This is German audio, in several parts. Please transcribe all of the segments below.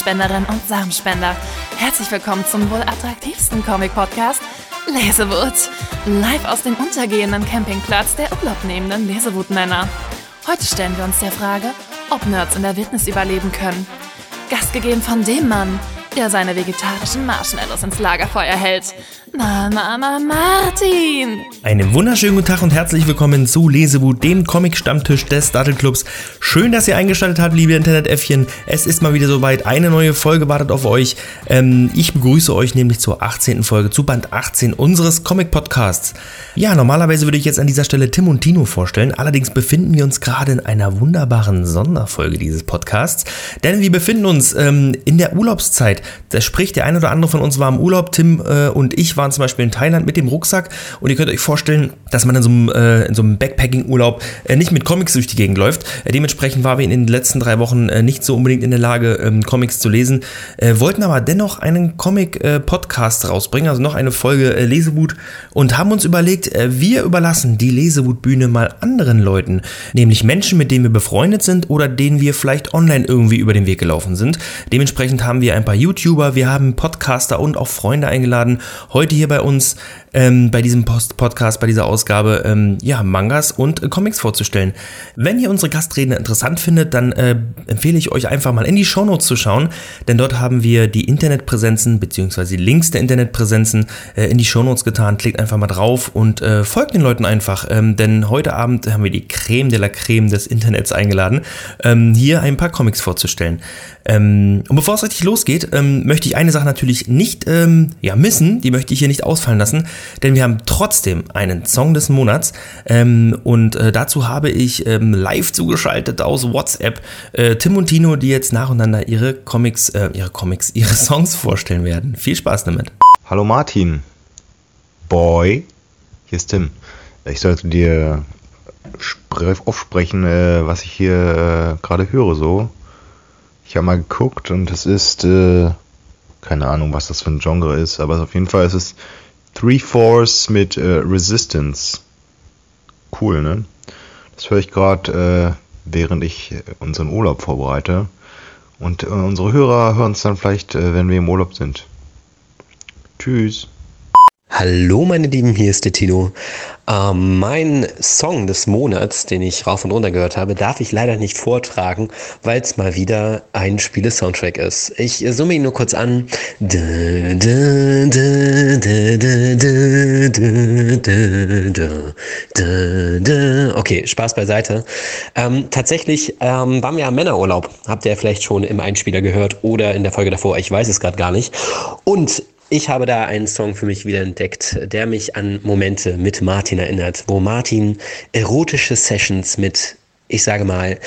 Samenspenderinnen und Samenspender. Herzlich willkommen zum wohl attraktivsten Comic-Podcast Lesewut. Live aus dem untergehenden Campingplatz der urlaubnehmenden Lesewutmänner. Heute stellen wir uns der Frage, ob Nerds in der Wildnis überleben können. Gast gegeben von dem Mann, der seine vegetarischen Marshmallows ins Lagerfeuer hält. Mama, Mama Martin! Einen wunderschönen guten Tag und herzlich willkommen zu Lesewut, dem Comic-Stammtisch des Dattelclubs. Schön, dass ihr eingeschaltet habt, liebe Internetäffchen. Es ist mal wieder soweit. Eine neue Folge wartet auf euch. Ähm, ich begrüße euch nämlich zur 18. Folge, zu Band 18 unseres Comic-Podcasts. Ja, normalerweise würde ich jetzt an dieser Stelle Tim und Tino vorstellen. Allerdings befinden wir uns gerade in einer wunderbaren Sonderfolge dieses Podcasts. Denn wir befinden uns ähm, in der Urlaubszeit. Das spricht der eine oder andere von uns war im Urlaub. Tim äh, und ich waren zum Beispiel in Thailand mit dem Rucksack und ihr könnt euch vorstellen, dass man in so einem, äh, so einem Backpacking-Urlaub äh, nicht mit Comics durch die Gegend läuft. Äh, dementsprechend waren wir in den letzten drei Wochen äh, nicht so unbedingt in der Lage, ähm, Comics zu lesen, äh, wollten aber dennoch einen Comic-Podcast rausbringen, also noch eine Folge Lesewut und haben uns überlegt, wir überlassen die Lesewut-Bühne mal anderen Leuten, nämlich Menschen, mit denen wir befreundet sind oder denen wir vielleicht online irgendwie über den Weg gelaufen sind. Dementsprechend haben wir ein paar YouTuber, wir haben Podcaster und auch Freunde eingeladen, heute hier bei uns ähm, bei diesem Post Podcast, bei dieser Ausgabe, ähm, ja, Mangas und äh, Comics vorzustellen. Wenn ihr unsere Gastredner interessant findet, dann äh, empfehle ich euch einfach mal in die Shownotes zu schauen, denn dort haben wir die Internetpräsenzen bzw. die Links der Internetpräsenzen äh, in die Shownotes getan. Klickt einfach mal drauf und äh, folgt den Leuten einfach, ähm, denn heute Abend haben wir die Creme de la Creme des Internets eingeladen, ähm, hier ein paar Comics vorzustellen. Ähm, und bevor es richtig losgeht, ähm, möchte ich eine Sache natürlich nicht ähm, ja, missen, die möchte ich hier nicht ausfallen lassen, denn wir haben trotzdem einen Song des Monats ähm, und äh, dazu habe ich ähm, live zugeschaltet aus WhatsApp äh, Tim und Tino, die jetzt nacheinander ihre Comics, äh, ihre Comics, ihre Songs vorstellen werden. Viel Spaß damit. Hallo Martin. Boy. Hier ist Tim. Ich sollte dir aufsprechen, äh, was ich hier äh, gerade höre so. Ich habe mal geguckt und es ist, äh, keine Ahnung, was das für ein Genre ist, aber auf jeden Fall ist es Three Force mit äh, Resistance. Cool, ne? Das höre ich gerade, äh, während ich äh, unseren Urlaub vorbereite. Und äh, unsere Hörer hören es dann vielleicht, äh, wenn wir im Urlaub sind. Tschüss. Hallo meine Lieben, hier ist der Tino. Ähm, mein Song des Monats, den ich rauf und runter gehört habe, darf ich leider nicht vortragen, weil es mal wieder ein Spiele-Soundtrack ist. Ich summe ihn nur kurz an. Okay, Spaß beiseite. Ähm, tatsächlich ähm, waren wir am Männerurlaub. Habt ihr vielleicht schon im Einspieler gehört oder in der Folge davor, ich weiß es gerade gar nicht. Und ich habe da einen Song für mich wieder entdeckt, der mich an Momente mit Martin erinnert, wo Martin erotische Sessions mit, ich sage mal,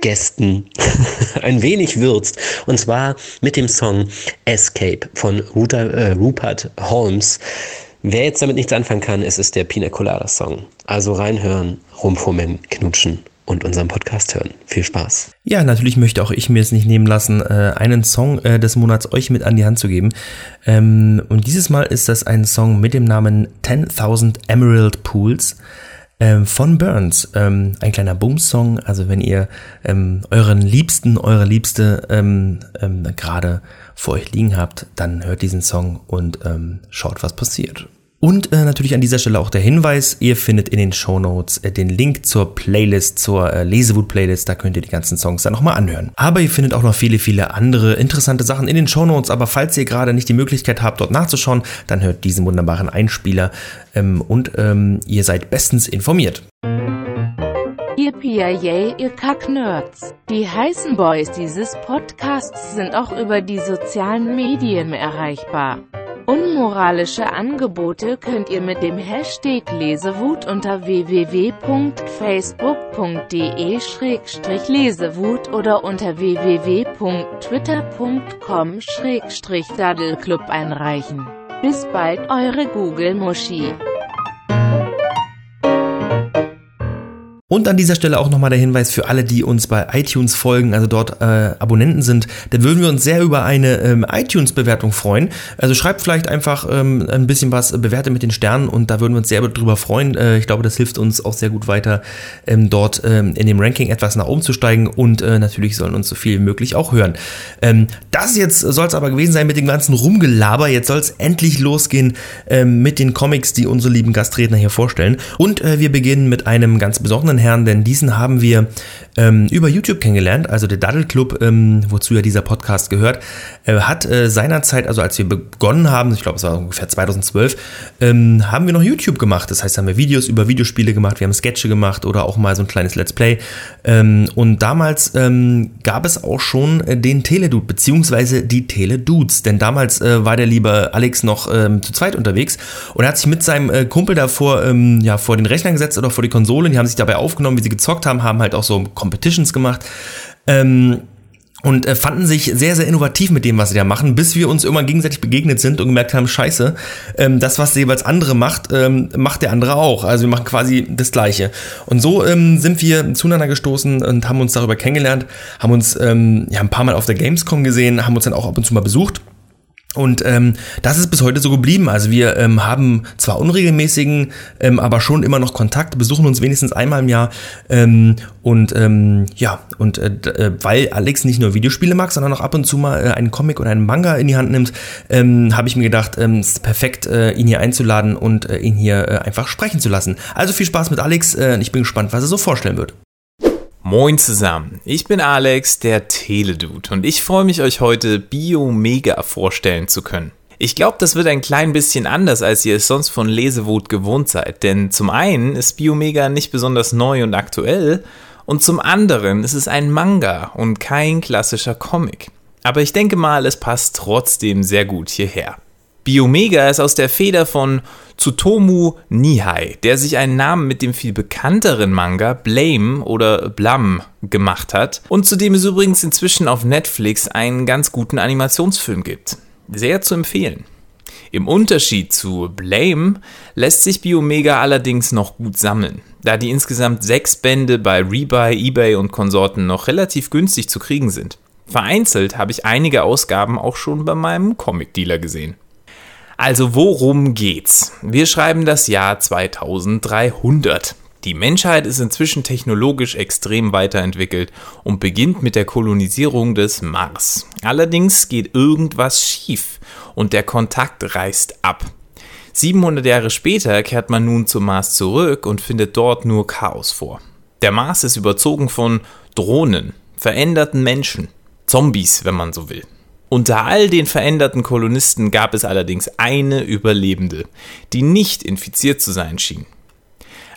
Gästen ein wenig würzt. Und zwar mit dem Song Escape von Rupert, äh, Rupert Holmes. Wer jetzt damit nichts anfangen kann, es ist der Pina Colada Song. Also reinhören, rumfummeln, knutschen und unseren Podcast hören. Viel Spaß. Ja, natürlich möchte auch ich mir es nicht nehmen lassen, äh, einen Song äh, des Monats euch mit an die Hand zu geben. Ähm, und dieses Mal ist das ein Song mit dem Namen 10.000 Emerald Pools ähm, von Burns. Ähm, ein kleiner Boom-Song. Also wenn ihr euren Liebsten, eure Liebste gerade vor euch liegen habt, dann hört diesen Song und schaut, was passiert. Und äh, natürlich an dieser Stelle auch der Hinweis, ihr findet in den Show Notes äh, den Link zur Playlist, zur äh, Lesewut-Playlist, da könnt ihr die ganzen Songs dann nochmal anhören. Aber ihr findet auch noch viele, viele andere interessante Sachen in den Show Notes, aber falls ihr gerade nicht die Möglichkeit habt, dort nachzuschauen, dann hört diesen wunderbaren Einspieler ähm, und ähm, ihr seid bestens informiert. Ihr PIA, ihr Kack-Nerds. Die heißen Boys dieses Podcasts sind auch über die sozialen Medien erreichbar. Unmoralische Angebote könnt ihr mit dem Hashtag Lesewut unter www.facebook.de-lesewut oder unter www.twitter.com-daddelclub einreichen. Bis bald, eure Google-Muschi. Und an dieser Stelle auch nochmal der Hinweis für alle, die uns bei iTunes folgen, also dort äh, Abonnenten sind, dann würden wir uns sehr über eine ähm, iTunes-Bewertung freuen. Also schreibt vielleicht einfach ähm, ein bisschen was, bewerte mit den Sternen und da würden wir uns sehr drüber freuen. Äh, ich glaube, das hilft uns auch sehr gut weiter, ähm, dort ähm, in dem Ranking etwas nach oben zu steigen und äh, natürlich sollen uns so viel wie möglich auch hören. Ähm, das jetzt soll es aber gewesen sein mit dem ganzen Rumgelaber. Jetzt soll es endlich losgehen ähm, mit den Comics, die unsere lieben Gastredner hier vorstellen. Und äh, wir beginnen mit einem ganz besonderen Herrn, denn diesen haben wir ähm, über YouTube kennengelernt. Also der Daddle Club, ähm, wozu ja dieser Podcast gehört, äh, hat äh, seinerzeit, also als wir begonnen haben, ich glaube es war ungefähr 2012, ähm, haben wir noch YouTube gemacht. Das heißt, haben wir Videos über Videospiele gemacht, wir haben Sketche gemacht oder auch mal so ein kleines Let's Play. Ähm, und damals ähm, gab es auch schon äh, den Teledude, beziehungsweise die Teledudes. Denn damals äh, war der liebe Alex noch ähm, zu zweit unterwegs und er hat sich mit seinem äh, Kumpel davor ja, vor den Rechner gesetzt oder vor die Konsole. Die haben sich dabei aufgenommen, wie sie gezockt haben, haben halt auch so Competitions gemacht. Ähm, und äh, fanden sich sehr, sehr innovativ mit dem, was sie da machen, bis wir uns irgendwann gegenseitig begegnet sind und gemerkt haben, scheiße, ähm, das, was jeweils andere macht, ähm, macht der andere auch. Also wir machen quasi das Gleiche. Und so ähm, sind wir zueinander gestoßen und haben uns darüber kennengelernt, haben uns ähm, ja, ein paar Mal auf der Gamescom gesehen, haben uns dann auch ab und zu mal besucht und ähm, das ist bis heute so geblieben. Also wir ähm, haben zwar unregelmäßigen, ähm, aber schon immer noch Kontakt, besuchen uns wenigstens einmal im Jahr. Ähm, und ähm, ja, und äh, äh, weil Alex nicht nur Videospiele mag, sondern auch ab und zu mal äh, einen Comic oder einen Manga in die Hand nimmt, ähm, habe ich mir gedacht, ähm, es ist perfekt, äh, ihn hier einzuladen und äh, ihn hier äh, einfach sprechen zu lassen. Also viel Spaß mit Alex. Äh, ich bin gespannt, was er so vorstellen wird. Moin zusammen, ich bin Alex, der Teledude und ich freue mich, euch heute Biomega vorstellen zu können. Ich glaube, das wird ein klein bisschen anders, als ihr es sonst von Lesewut gewohnt seid, denn zum einen ist Biomega nicht besonders neu und aktuell und zum anderen ist es ein Manga und kein klassischer Comic. Aber ich denke mal, es passt trotzdem sehr gut hierher. Biomega ist aus der Feder von Tsutomu Nihai, der sich einen Namen mit dem viel bekannteren Manga Blame oder Blam gemacht hat und zu dem es übrigens inzwischen auf Netflix einen ganz guten Animationsfilm gibt. Sehr zu empfehlen. Im Unterschied zu Blame lässt sich Biomega allerdings noch gut sammeln, da die insgesamt sechs Bände bei Rebuy, eBay und Konsorten noch relativ günstig zu kriegen sind. Vereinzelt habe ich einige Ausgaben auch schon bei meinem Comic-Dealer gesehen. Also worum geht's? Wir schreiben das Jahr 2300. Die Menschheit ist inzwischen technologisch extrem weiterentwickelt und beginnt mit der Kolonisierung des Mars. Allerdings geht irgendwas schief und der Kontakt reißt ab. 700 Jahre später kehrt man nun zum Mars zurück und findet dort nur Chaos vor. Der Mars ist überzogen von Drohnen, veränderten Menschen, Zombies, wenn man so will. Unter all den veränderten Kolonisten gab es allerdings eine Überlebende, die nicht infiziert zu sein schien.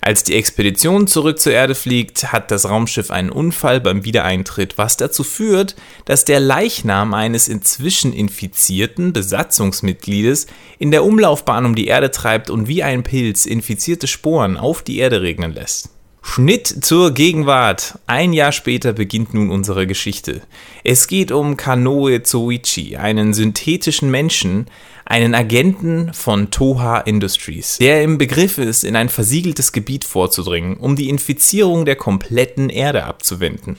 Als die Expedition zurück zur Erde fliegt, hat das Raumschiff einen Unfall beim Wiedereintritt, was dazu führt, dass der Leichnam eines inzwischen infizierten Besatzungsmitgliedes in der Umlaufbahn um die Erde treibt und wie ein Pilz infizierte Sporen auf die Erde regnen lässt. Schnitt zur Gegenwart. Ein Jahr später beginnt nun unsere Geschichte. Es geht um Kanoe Zoichi, einen synthetischen Menschen, einen Agenten von Toha Industries, der im Begriff ist, in ein versiegeltes Gebiet vorzudringen, um die Infizierung der kompletten Erde abzuwenden.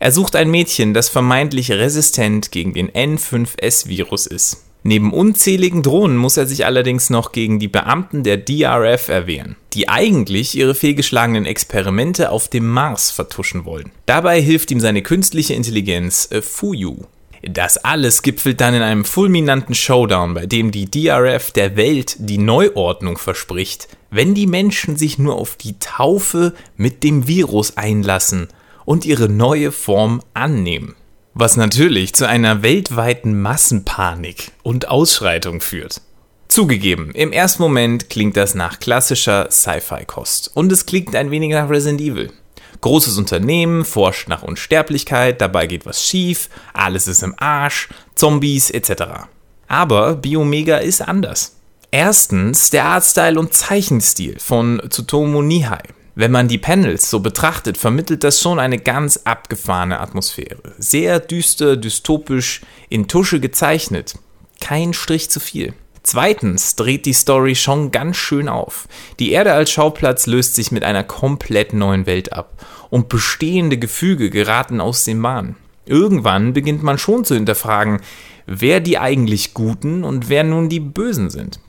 Er sucht ein Mädchen, das vermeintlich resistent gegen den N5S-Virus ist. Neben unzähligen Drohnen muss er sich allerdings noch gegen die Beamten der DRF erwehren, die eigentlich ihre fehlgeschlagenen Experimente auf dem Mars vertuschen wollen. Dabei hilft ihm seine künstliche Intelligenz äh, Fuyu. Das alles gipfelt dann in einem fulminanten Showdown, bei dem die DRF der Welt die Neuordnung verspricht, wenn die Menschen sich nur auf die Taufe mit dem Virus einlassen und ihre neue Form annehmen was natürlich zu einer weltweiten Massenpanik und Ausschreitung führt. Zugegeben, im ersten Moment klingt das nach klassischer Sci-Fi-Kost und es klingt ein wenig nach Resident Evil. Großes Unternehmen forscht nach Unsterblichkeit, dabei geht was schief, alles ist im Arsch, Zombies etc. Aber Biomega ist anders. Erstens der Artstyle und Zeichenstil von Tsutomu Nihai. Wenn man die Panels so betrachtet, vermittelt das schon eine ganz abgefahrene Atmosphäre. Sehr düster, dystopisch, in Tusche gezeichnet. Kein Strich zu viel. Zweitens dreht die Story schon ganz schön auf. Die Erde als Schauplatz löst sich mit einer komplett neuen Welt ab und bestehende Gefüge geraten aus den Bahnen. Irgendwann beginnt man schon zu hinterfragen, wer die eigentlich Guten und wer nun die Bösen sind.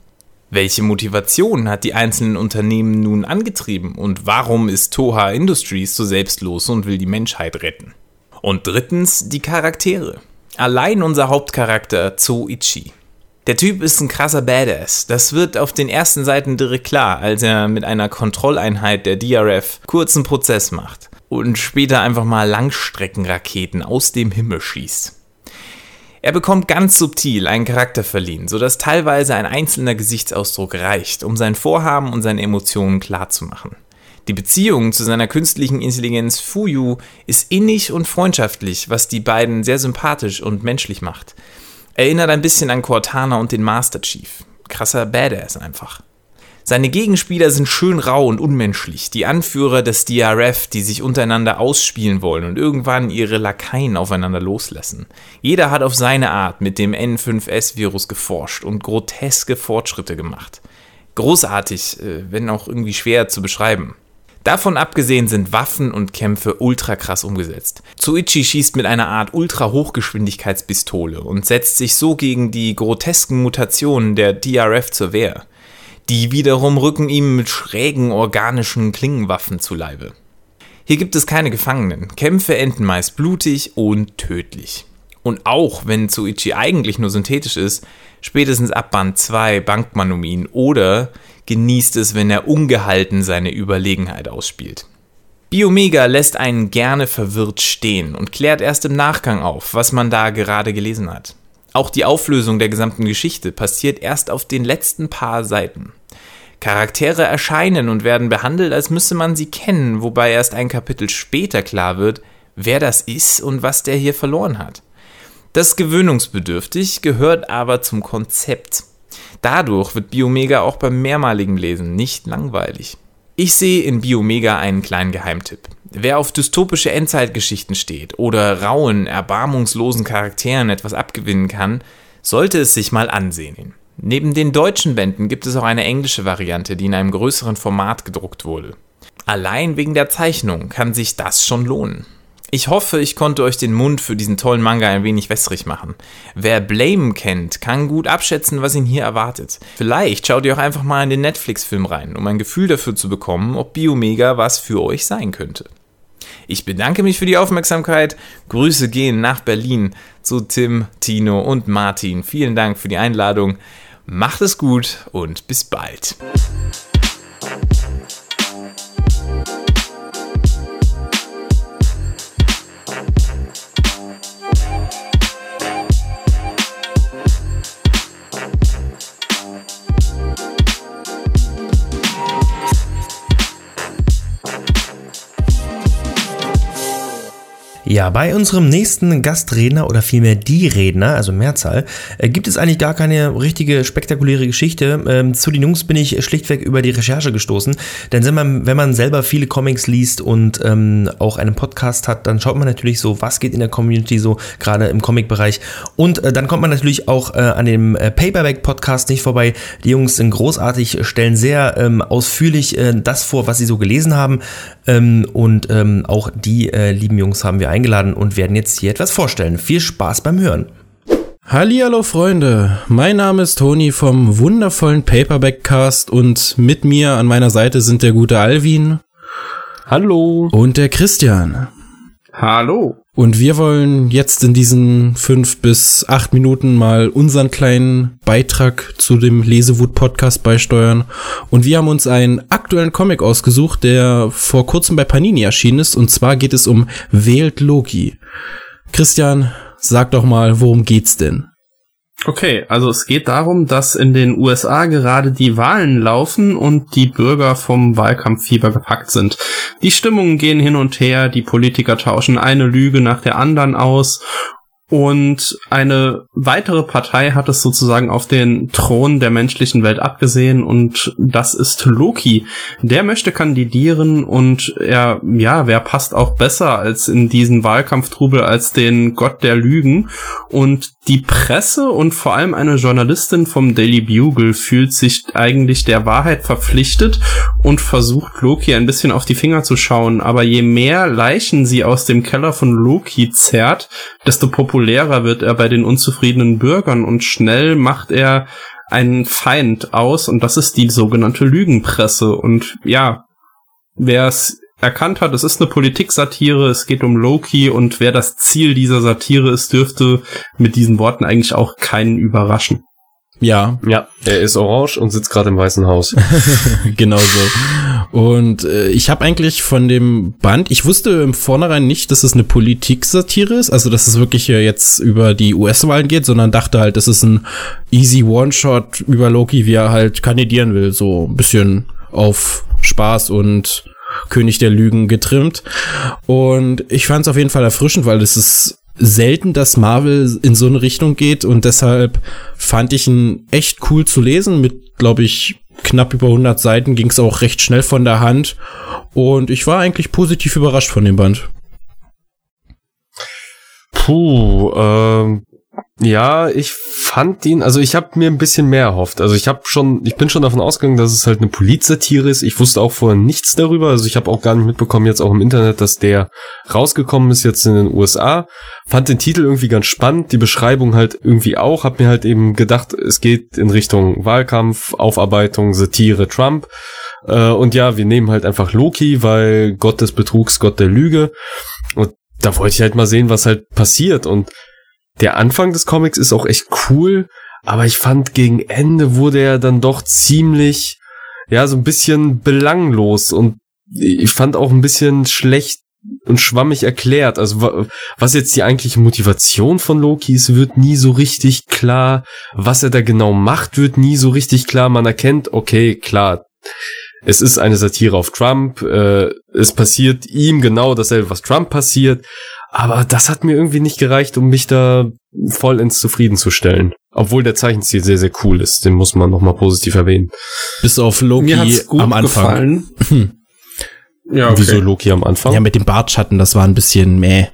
Welche Motivation hat die einzelnen Unternehmen nun angetrieben und warum ist Toha Industries so selbstlos und will die Menschheit retten? Und drittens die Charaktere. Allein unser Hauptcharakter Zoichi. Der Typ ist ein krasser Badass. Das wird auf den ersten Seiten direkt klar, als er mit einer Kontrolleinheit der DRF kurzen Prozess macht und später einfach mal Langstreckenraketen aus dem Himmel schießt. Er bekommt ganz subtil einen Charakter verliehen, sodass teilweise ein einzelner Gesichtsausdruck reicht, um sein Vorhaben und seine Emotionen klarzumachen. Die Beziehung zu seiner künstlichen Intelligenz Fuyu ist innig und freundschaftlich, was die beiden sehr sympathisch und menschlich macht. Erinnert ein bisschen an Cortana und den Master Chief. Krasser Badass einfach. Seine Gegenspieler sind schön rau und unmenschlich, die Anführer des DRF, die sich untereinander ausspielen wollen und irgendwann ihre Lakaien aufeinander loslassen. Jeder hat auf seine Art mit dem N5S-Virus geforscht und groteske Fortschritte gemacht. Großartig, äh, wenn auch irgendwie schwer zu beschreiben. Davon abgesehen sind Waffen und Kämpfe ultra krass umgesetzt. Tsuichi schießt mit einer Art Ultra-Hochgeschwindigkeitspistole und setzt sich so gegen die grotesken Mutationen der DRF zur Wehr. Die wiederum rücken ihm mit schrägen organischen Klingenwaffen zu Leibe. Hier gibt es keine Gefangenen. Kämpfe enden meist blutig und tödlich. Und auch wenn Tsuichi eigentlich nur synthetisch ist, spätestens ab Band 2 bangt man um ihn oder genießt es, wenn er ungehalten seine Überlegenheit ausspielt. Biomega lässt einen gerne verwirrt stehen und klärt erst im Nachgang auf, was man da gerade gelesen hat. Auch die Auflösung der gesamten Geschichte passiert erst auf den letzten paar Seiten. Charaktere erscheinen und werden behandelt, als müsse man sie kennen, wobei erst ein Kapitel später klar wird, wer das ist und was der hier verloren hat. Das ist gewöhnungsbedürftig, gehört aber zum Konzept. Dadurch wird Biomega auch beim mehrmaligen Lesen nicht langweilig. Ich sehe in Biomega einen kleinen Geheimtipp. Wer auf dystopische Endzeitgeschichten steht oder rauen, erbarmungslosen Charakteren etwas abgewinnen kann, sollte es sich mal ansehen. Neben den deutschen Bänden gibt es auch eine englische Variante, die in einem größeren Format gedruckt wurde. Allein wegen der Zeichnung kann sich das schon lohnen. Ich hoffe, ich konnte euch den Mund für diesen tollen Manga ein wenig wässrig machen. Wer Blame kennt, kann gut abschätzen, was ihn hier erwartet. Vielleicht schaut ihr auch einfach mal in den Netflix-Film rein, um ein Gefühl dafür zu bekommen, ob Biomega was für euch sein könnte. Ich bedanke mich für die Aufmerksamkeit. Grüße gehen nach Berlin zu Tim, Tino und Martin. Vielen Dank für die Einladung. Macht es gut und bis bald. Ja, bei unserem nächsten Gastredner oder vielmehr die Redner, also Mehrzahl, äh, gibt es eigentlich gar keine richtige spektakuläre Geschichte. Ähm, zu den Jungs bin ich schlichtweg über die Recherche gestoßen. Denn wenn man, selber viele Comics liest und ähm, auch einen Podcast hat, dann schaut man natürlich so, was geht in der Community so, gerade im Comic-Bereich. Und äh, dann kommt man natürlich auch äh, an dem Paperback-Podcast nicht vorbei. Die Jungs sind großartig, stellen sehr ähm, ausführlich das vor, was sie so gelesen haben. Und auch die lieben Jungs haben wir eingestellt eingeladen und werden jetzt hier etwas vorstellen. Viel Spaß beim Hören. Hallihallo Freunde, mein Name ist Toni vom wundervollen Paperback Cast und mit mir an meiner Seite sind der gute Alvin. Hallo. Und der Christian. Hallo. Und wir wollen jetzt in diesen fünf bis acht Minuten mal unseren kleinen Beitrag zu dem Lesewut-Podcast beisteuern. Und wir haben uns einen aktuellen Comic ausgesucht, der vor kurzem bei Panini erschienen ist. Und zwar geht es um Wählt Loki. Christian, sag doch mal, worum geht's denn? Okay, also es geht darum, dass in den USA gerade die Wahlen laufen und die Bürger vom Wahlkampffieber gepackt sind. Die Stimmungen gehen hin und her, die Politiker tauschen eine Lüge nach der anderen aus. Und eine weitere Partei hat es sozusagen auf den Thron der menschlichen Welt abgesehen. Und das ist Loki. Der möchte kandidieren und er, ja, wer passt auch besser als in diesen Wahlkampftrubel als den Gott der Lügen? Und die Presse und vor allem eine Journalistin vom Daily Bugle fühlt sich eigentlich der Wahrheit verpflichtet und versucht Loki ein bisschen auf die Finger zu schauen. Aber je mehr Leichen sie aus dem Keller von Loki zerrt, desto populärer wird er bei den unzufriedenen Bürgern und schnell macht er einen Feind aus und das ist die sogenannte Lügenpresse. Und ja, wer es erkannt hat, es ist eine Politik-Satire, es geht um Loki und wer das Ziel dieser Satire ist, dürfte mit diesen Worten eigentlich auch keinen überraschen. Ja. Ja, er ist orange und sitzt gerade im Weißen Haus. genau so. Und äh, ich habe eigentlich von dem Band, ich wusste im Vornherein nicht, dass es eine Politik-Satire ist, also dass es wirklich äh, jetzt über die US-Wahlen geht, sondern dachte halt, das ist ein easy One-Shot über Loki, wie er halt kandidieren will, so ein bisschen auf Spaß und König der Lügen getrimmt. Und ich fand es auf jeden Fall erfrischend, weil es ist selten, dass Marvel in so eine Richtung geht und deshalb fand ich ihn echt cool zu lesen. Mit, glaube ich, knapp über 100 Seiten ging es auch recht schnell von der Hand und ich war eigentlich positiv überrascht von dem Band. Puh, ähm, ja, ich fand ihn, also ich habe mir ein bisschen mehr erhofft. Also ich habe schon, ich bin schon davon ausgegangen, dass es halt eine Polizsatire ist. Ich wusste auch vorher nichts darüber. Also ich habe auch gar nicht mitbekommen jetzt auch im Internet, dass der rausgekommen ist jetzt in den USA. Fand den Titel irgendwie ganz spannend, die Beschreibung halt irgendwie auch. Hab mir halt eben gedacht, es geht in Richtung Wahlkampf, Aufarbeitung, Satire, Trump. Äh, und ja, wir nehmen halt einfach Loki, weil Gott des Betrugs, Gott der Lüge. Und da wollte ich halt mal sehen, was halt passiert. Und der Anfang des Comics ist auch echt cool, aber ich fand gegen Ende wurde er dann doch ziemlich, ja, so ein bisschen belanglos und ich fand auch ein bisschen schlecht und schwammig erklärt. Also was jetzt die eigentliche Motivation von Loki ist, wird nie so richtig klar. Was er da genau macht, wird nie so richtig klar. Man erkennt, okay, klar, es ist eine Satire auf Trump. Äh, es passiert ihm genau dasselbe, was Trump passiert. Aber das hat mir irgendwie nicht gereicht, um mich da voll ins Zufrieden zu stellen. Obwohl der Zeichenstil sehr, sehr cool ist. Den muss man nochmal positiv erwähnen. Bis auf Loki am Anfang. ja, okay. Wieso Loki am Anfang? Ja, mit dem Bartschatten, das war ein bisschen meh.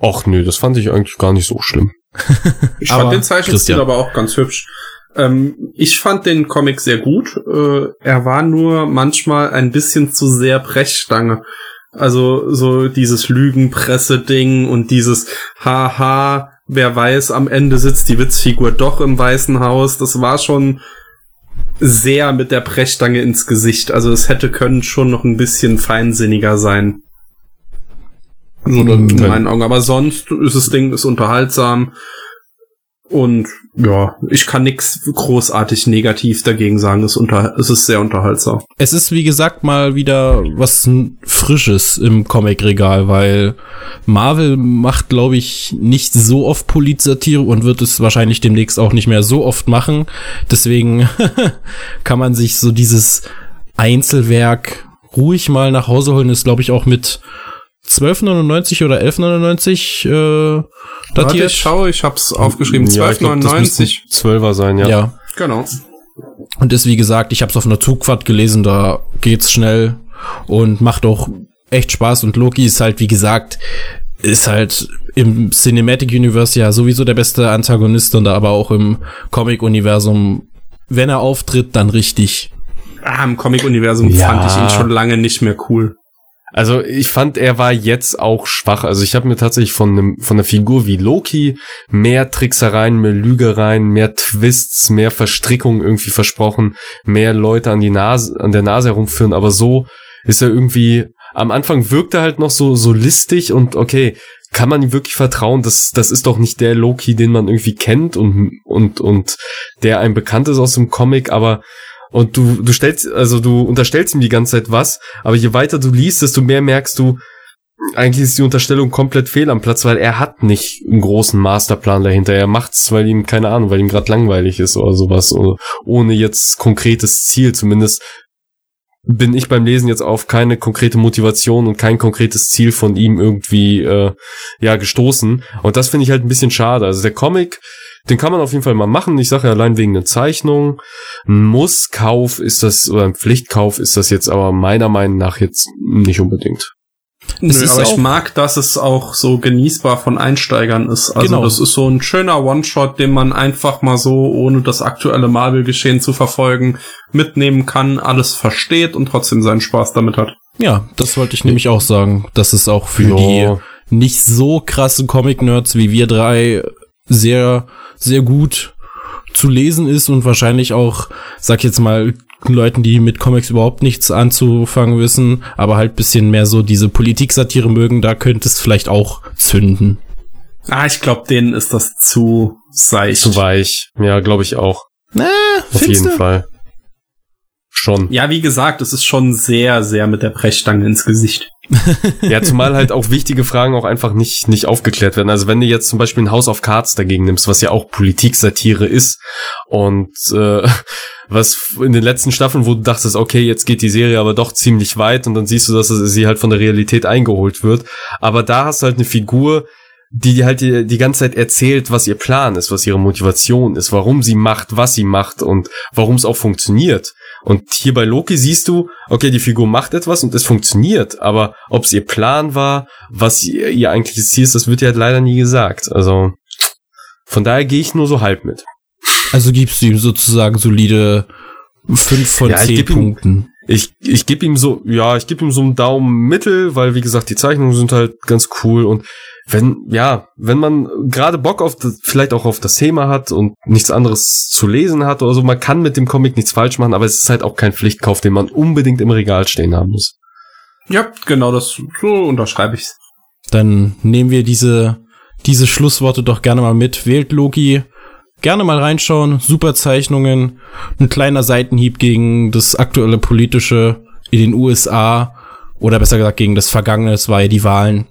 Ach nö, das fand ich eigentlich gar nicht so schlimm. ich fand den Zeichenstil Christian. aber auch ganz hübsch. Ähm, ich fand den Comic sehr gut. Äh, er war nur manchmal ein bisschen zu sehr Brechstange. Also so dieses Lügenpresse-Ding und dieses Haha, wer weiß, am Ende sitzt die Witzfigur doch im Weißen Haus. Das war schon sehr mit der Brechstange ins Gesicht. Also es hätte können schon noch ein bisschen feinsinniger sein. So in meinen Augen. Aber sonst ist das Ding ist unterhaltsam. Und ja, ich kann nix großartig negativ dagegen sagen. Es, unter, es ist sehr unterhaltsam. Es ist, wie gesagt, mal wieder was Frisches im Comic-Regal, weil Marvel macht, glaube ich, nicht so oft Politsatire und wird es wahrscheinlich demnächst auch nicht mehr so oft machen. Deswegen kann man sich so dieses Einzelwerk ruhig mal nach Hause holen. Ist, glaube ich, auch mit 12,99 oder 11,99 äh, datiert. Warte, ich schaue, ich hab's aufgeschrieben. Ja, 12,99. 12er sein, ja. Ja. Genau. Und ist wie gesagt, ich hab's auf einer Zugfahrt gelesen, da geht's schnell und macht auch echt Spaß und Loki ist halt wie gesagt, ist halt im Cinematic Universe ja sowieso der beste Antagonist und aber auch im Comic Universum, wenn er auftritt, dann richtig. Ah, im Comic Universum ja. fand ich ihn schon lange nicht mehr cool. Also ich fand, er war jetzt auch schwach. Also ich habe mir tatsächlich von einem von einer Figur wie Loki mehr Tricksereien, mehr Lügereien, mehr Twists, mehr Verstrickungen irgendwie versprochen, mehr Leute an die Nase, an der Nase herumführen. Aber so ist er irgendwie. Am Anfang wirkt er halt noch so so listig und okay, kann man ihm wirklich vertrauen? Das das ist doch nicht der Loki, den man irgendwie kennt und und und der einem bekannt ist aus dem Comic, aber und du, du stellst, also du unterstellst ihm die ganze Zeit was, aber je weiter du liest, desto mehr merkst du, eigentlich ist die Unterstellung komplett fehl am Platz, weil er hat nicht einen großen Masterplan dahinter. Er macht's, weil ihm, keine Ahnung, weil ihm gerade langweilig ist oder sowas, ohne jetzt konkretes Ziel. Zumindest bin ich beim Lesen jetzt auf keine konkrete Motivation und kein konkretes Ziel von ihm irgendwie äh, ja gestoßen. Und das finde ich halt ein bisschen schade. Also der Comic den kann man auf jeden Fall mal machen. Ich sage ja allein wegen der Zeichnung. Ein Musskauf ist das, oder ein Pflichtkauf ist das jetzt aber meiner Meinung nach jetzt nicht unbedingt. Nö, aber ich mag, dass es auch so genießbar von Einsteigern ist. Also Genau. das ist so ein schöner One-Shot, den man einfach mal so, ohne das aktuelle Marvel-Geschehen zu verfolgen, mitnehmen kann, alles versteht und trotzdem seinen Spaß damit hat. Ja, das wollte ich nämlich auch sagen, dass es auch für Ja. die nicht so krasse Comic-Nerds wie wir drei sehr, sehr gut zu lesen ist und wahrscheinlich auch, sag ich jetzt mal, Leuten, die mit Comics überhaupt nichts anzufangen wissen, aber halt bisschen mehr so diese Politik-Satire mögen, da könnte es vielleicht auch zünden. Ah, ich glaube, denen ist das zu seicht. Zu weich. Ja, glaube ich auch. Na, Auf jeden Fall. Schon. Ja, wie gesagt, es ist schon sehr, sehr mit der Brechstange ins Gesicht. Ja, zumal halt auch wichtige Fragen auch einfach nicht, nicht aufgeklärt werden. Also wenn du jetzt zum Beispiel ein House of Cards dagegen nimmst, was ja auch Politik-Satire ist und äh, was in den letzten Staffeln, wo du dachtest, okay, jetzt geht die Serie aber doch ziemlich weit und dann siehst du, dass sie halt von der Realität eingeholt wird. Aber da hast du halt eine Figur, die halt die, die ganze Zeit erzählt, was ihr Plan ist, was ihre Motivation ist, warum sie macht, was sie macht und warum es auch funktioniert. Und hier bei Loki siehst du, okay, die Figur macht etwas und es funktioniert, aber ob es ihr Plan war, was ihr, ihr eigentliches Ziel ist, das wird ja halt leider nie gesagt. Also von daher gehe ich nur so halb mit. Also gibst du ihm sozusagen solide fünf von Ja, zehn Punkten. Ich, ich gebe ihm so, ja, ich gebe ihm so einen Daumen mittel, weil wie gesagt, die Zeichnungen sind halt ganz cool und wenn, ja, wenn man gerade Bock auf das, vielleicht auch auf das Thema hat und nichts anderes zu lesen hat oder so, man kann mit dem Comic nichts falsch machen, aber es ist halt auch kein Pflichtkauf, den man unbedingt im Regal stehen haben muss. Ja, genau, das so unterschreibe ich's. Dann nehmen wir diese, diese Schlussworte doch gerne mal mit. Wählt Loki. Gerne mal reinschauen. Super Zeichnungen. Ein kleiner Seitenhieb gegen das aktuelle politische in den USA. Oder besser gesagt gegen das Vergangene. Es war ja die Wahlen.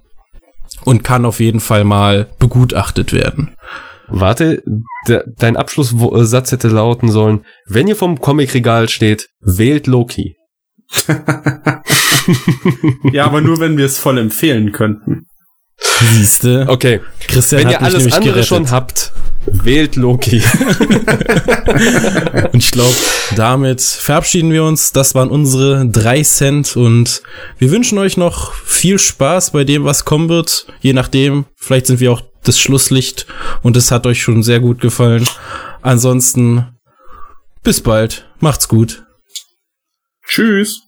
Und kann auf jeden Fall mal begutachtet werden. Warte, de, dein Abschlusssatz hätte lauten sollen, wenn ihr vom Comicregal steht, wählt Loki. Ja, aber nur, wenn wir es voll empfehlen könnten. Siehste. Okay, Christian wenn hat ihr mich alles andere gerettet. schon habt, wählt Loki. Und ich glaube, damit verabschieden wir uns. Das waren unsere drei Cent und wir wünschen euch noch viel Spaß bei dem, was kommen wird. Je nachdem, vielleicht sind wir auch das Schlusslicht und es hat euch schon sehr gut gefallen. Ansonsten, bis bald. Macht's gut. Tschüss.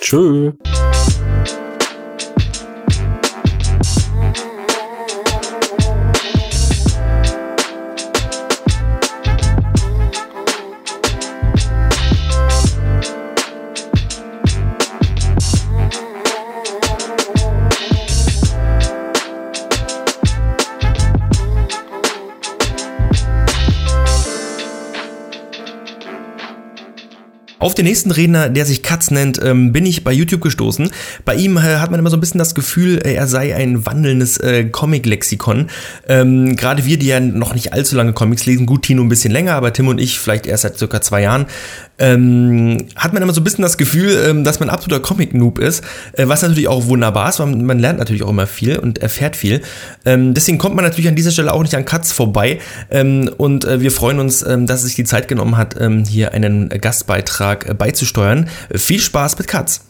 Tschö. Auf den nächsten Redner, der sich Katz nennt, ähm, bin ich bei YouTube gestoßen. Bei ihm äh, hat man immer so ein bisschen das Gefühl, äh, er sei ein wandelndes äh, Comic-Lexikon. Ähm, Gerade wir, die ja noch nicht allzu lange Comics lesen, gut, Tino ein bisschen länger, aber Tim und ich vielleicht erst seit circa zwei Jahren, ähm, hat man immer so ein bisschen das Gefühl, ähm, dass man ein absoluter Comic-Noob ist, äh, was natürlich auch wunderbar ist, weil man, lernt natürlich auch immer viel und erfährt viel. Ähm, deswegen kommt man natürlich an dieser Stelle auch nicht an Katz vorbei ähm, und äh, wir freuen uns, ähm, dass er sich die Zeit genommen hat, ähm, hier einen Gastbeitrag äh, beizusteuern. Viel Spaß mit Katz.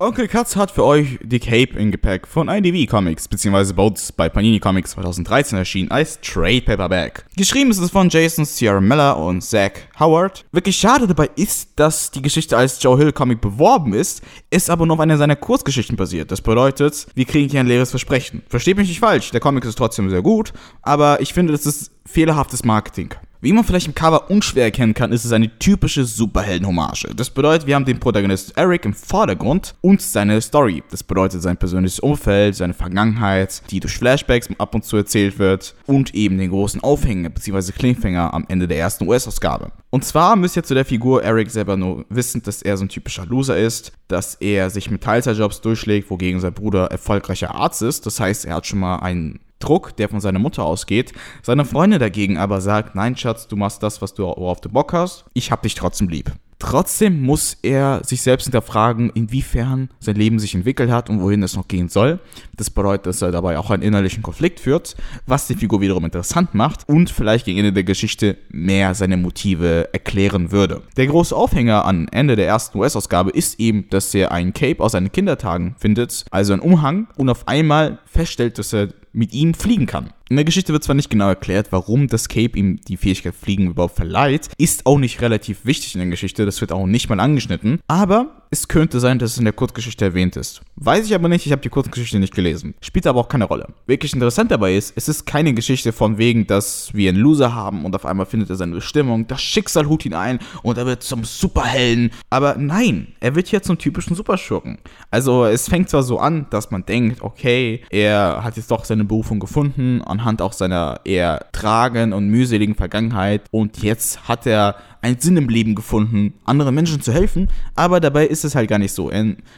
Onkel Katz hat für euch The Cape in Gepäck von IDV Comics, bei uns bei Panini Comics 2013 erschienen als Trade Paperback. Geschrieben ist es von Jason Sierra Miller und Zach Howard. Wirklich schade dabei ist, dass die Geschichte als Joe Hill Comic beworben ist, ist aber nur auf einer seiner Kurzgeschichten basiert. Das bedeutet, wir kriegen hier ein leeres Versprechen. Versteht mich nicht falsch, der Comic ist trotzdem sehr gut, aber ich finde, das ist fehlerhaftes Marketing. Wie man vielleicht im Cover unschwer erkennen kann, ist es eine typische Superhelden-Hommage. Das bedeutet, wir haben den Protagonist Eric im Vordergrund und seine Story. Das bedeutet sein persönliches Umfeld, seine Vergangenheit, die durch Flashbacks ab und zu erzählt wird und eben den großen Aufhänger bzw. Klingfinger am Ende der ersten US-Ausgabe. Und zwar müsst ihr zu der Figur Eric selber nur wissen, dass er so ein typischer Loser ist, dass er sich mit Teilzeitjobs durchschlägt, wogegen sein Bruder erfolgreicher Arzt ist. Das heißt, er hat schon mal einen Druck, der von seiner Mutter ausgeht. Seine Freundin dagegen aber sagt, nein Schatz, du machst das, was du, worauf du Bock hast. Ich hab dich trotzdem lieb. Trotzdem muss er sich selbst hinterfragen, inwiefern sein Leben sich entwickelt hat und wohin es noch gehen soll. Das bedeutet, dass er dabei auch einen innerlichen Konflikt führt, was die Figur wiederum interessant macht und vielleicht gegen Ende der Geschichte mehr seine Motive erklären würde. Der große Aufhänger am Ende der ersten US-Ausgabe ist eben, dass er einen Cape aus seinen Kindertagen findet, also einen Umhang, und auf einmal feststellt, dass er mit ihm fliegen kann. In der Geschichte wird zwar nicht genau erklärt, warum das Cape ihm die Fähigkeit Fliegen überhaupt verleiht, ist auch nicht relativ wichtig in der Geschichte, das wird auch nicht mal angeschnitten, aber es könnte sein, dass es in der Kurzgeschichte erwähnt ist. Weiß ich aber nicht, ich habe die Kurzgeschichte nicht gelesen. Spielt aber auch keine Rolle. Wirklich interessant dabei ist, es ist keine Geschichte von wegen, dass wir einen Loser haben und auf einmal findet er seine Bestimmung, das Schicksal hut ihn ein und er wird zum Superhelden. Aber nein, er wird hier zum typischen Superschurken. Also es fängt zwar so an, dass man denkt, okay, er hat jetzt doch seine Berufung gefunden, anhand auch seiner eher tragen und mühseligen Vergangenheit. Und jetzt hat er einen Sinn im Leben gefunden, anderen Menschen zu helfen, aber dabei ist es halt gar nicht so.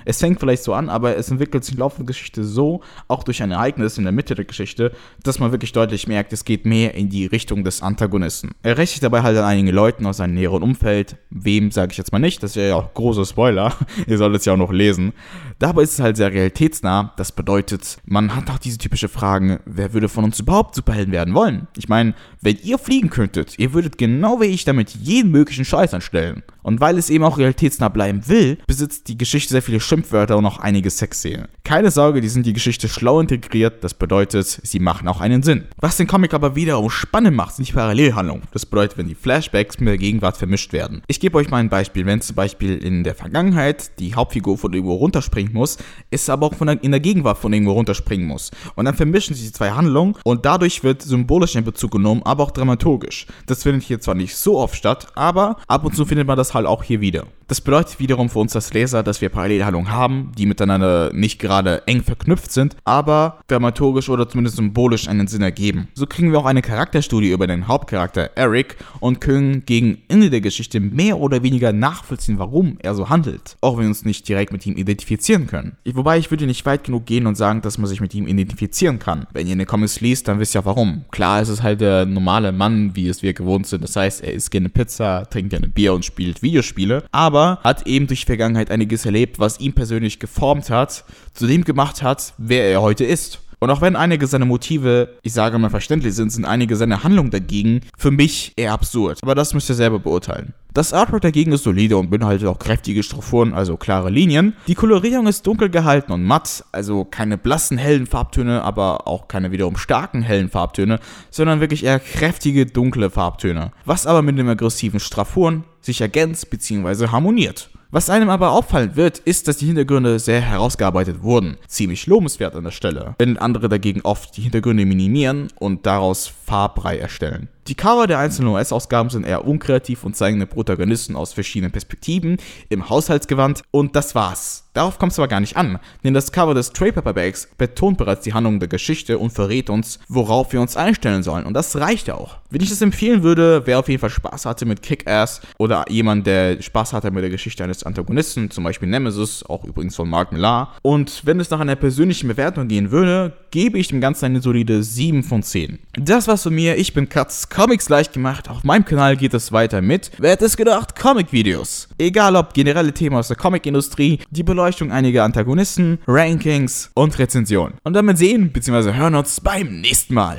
Es fängt vielleicht so an, aber es entwickelt sich im Laufe der Geschichte so, auch durch ein Ereignis in der Mitte der Geschichte, dass man wirklich deutlich merkt, es geht mehr in die Richtung des Antagonisten. Er rächt sich dabei halt an einigen Leuten aus seinem näheren Umfeld, wem sage ich jetzt mal nicht, das wäre ja auch große Spoiler, ihr solltet es ja auch noch lesen. Dabei ist es halt sehr realitätsnah, das bedeutet, man hat auch diese typische Fragen, wer würde von uns überhaupt Superhelden werden wollen? Ich meine, wenn ihr fliegen könntet, ihr würdet genau wie ich damit jeden möglichen Scheiß anstellen. Und weil es eben auch realitätsnah bleiben will, besitzt die Geschichte sehr viele Schimpfwörter und auch einige Sexszenen. Keine Sorge, die sind in die Geschichte schlau integriert, das bedeutet, sie machen auch einen Sinn. Was den Comic aber wiederum spannend macht, sind die Parallelhandlungen. Das bedeutet, wenn die Flashbacks mit der Gegenwart vermischt werden. Ich gebe euch mal ein Beispiel. Wenn zum Beispiel in der Vergangenheit die Hauptfigur von irgendwo runterspringen muss, ist aber auch von der, in der Gegenwart von irgendwo runterspringen muss. Und dann vermischen sich die zwei Handlungen und dadurch wird symbolisch in Bezug genommen, aber auch dramaturgisch. Das findet hier zwar nicht so oft statt, aber ab und zu findet man das halt auch hier wieder. Das bedeutet wiederum für uns als Leser, dass wir Parallelhandlungen haben, die miteinander nicht gerade eng verknüpft sind, aber dramaturgisch oder zumindest symbolisch einen Sinn ergeben. So kriegen wir auch eine Charakterstudie über den Hauptcharakter Eric und können gegen Ende der Geschichte mehr oder weniger nachvollziehen, warum er so handelt, auch wenn wir uns nicht direkt mit ihm identifizieren können. Wobei ich würde nicht weit genug gehen und sagen, dass man sich mit ihm identifizieren kann. Wenn ihr in den Comics liest, dann wisst ihr warum. Klar, es ist halt der normale Mann, wie es wir gewohnt sind. Das heißt, er isst gerne Pizza, trinkt gerne Bier und spielt Videospiele, aber hat eben durch die Vergangenheit einiges erlebt, was ihn persönlich geformt hat, zu dem gemacht hat, wer er heute ist. Und auch wenn einige seiner Motive, ich sage mal verständlich sind, sind einige seiner Handlungen dagegen für mich eher absurd. Aber das müsst ihr selber beurteilen. Das Artwork dagegen ist solide und beinhaltet auch kräftige Strukturen, also klare Linien. Die Kolorierung ist dunkel gehalten und matt, also keine blassen hellen Farbtöne, aber auch keine wiederum starken hellen Farbtöne, sondern wirklich eher kräftige dunkle Farbtöne. Was aber mit den aggressiven Straffuren sich ergänzt bzw. harmoniert. Was einem aber auffallen wird, ist, dass die Hintergründe sehr herausgearbeitet wurden. Ziemlich lobenswert an der Stelle. Wenn andere dagegen oft die Hintergründe minimieren und daraus Farbbrei erstellen. Die Cover der einzelnen US-Ausgaben sind eher unkreativ und zeigen den Protagonisten aus verschiedenen Perspektiven im Haushaltsgewand und das war's. Darauf kommt es aber gar nicht an, denn das Cover des Trade Paperbacks betont bereits die Handlung der Geschichte und verrät uns, worauf wir uns einstellen sollen und das reicht auch. Wenn ich das empfehlen würde, wer auf jeden Fall Spaß hatte mit Kick-Ass oder jemand, der Spaß hatte mit der Geschichte eines Antagonisten, zum Beispiel Nemesis, auch übrigens von Mark Millar. Und wenn es nach einer persönlichen Bewertung gehen würde, gebe ich dem Ganzen eine solide 7 von 10. Das war's von mir, ich bin Katz, Comics leicht gemacht, auf meinem Kanal geht es weiter mit, wer hätte es gedacht, Comic-Videos. Egal ob generelle Themen aus der Comic-Industrie, die Beleuchtung einiger Antagonisten, Rankings und Rezensionen. Und damit sehen bzw. hören uns beim nächsten Mal.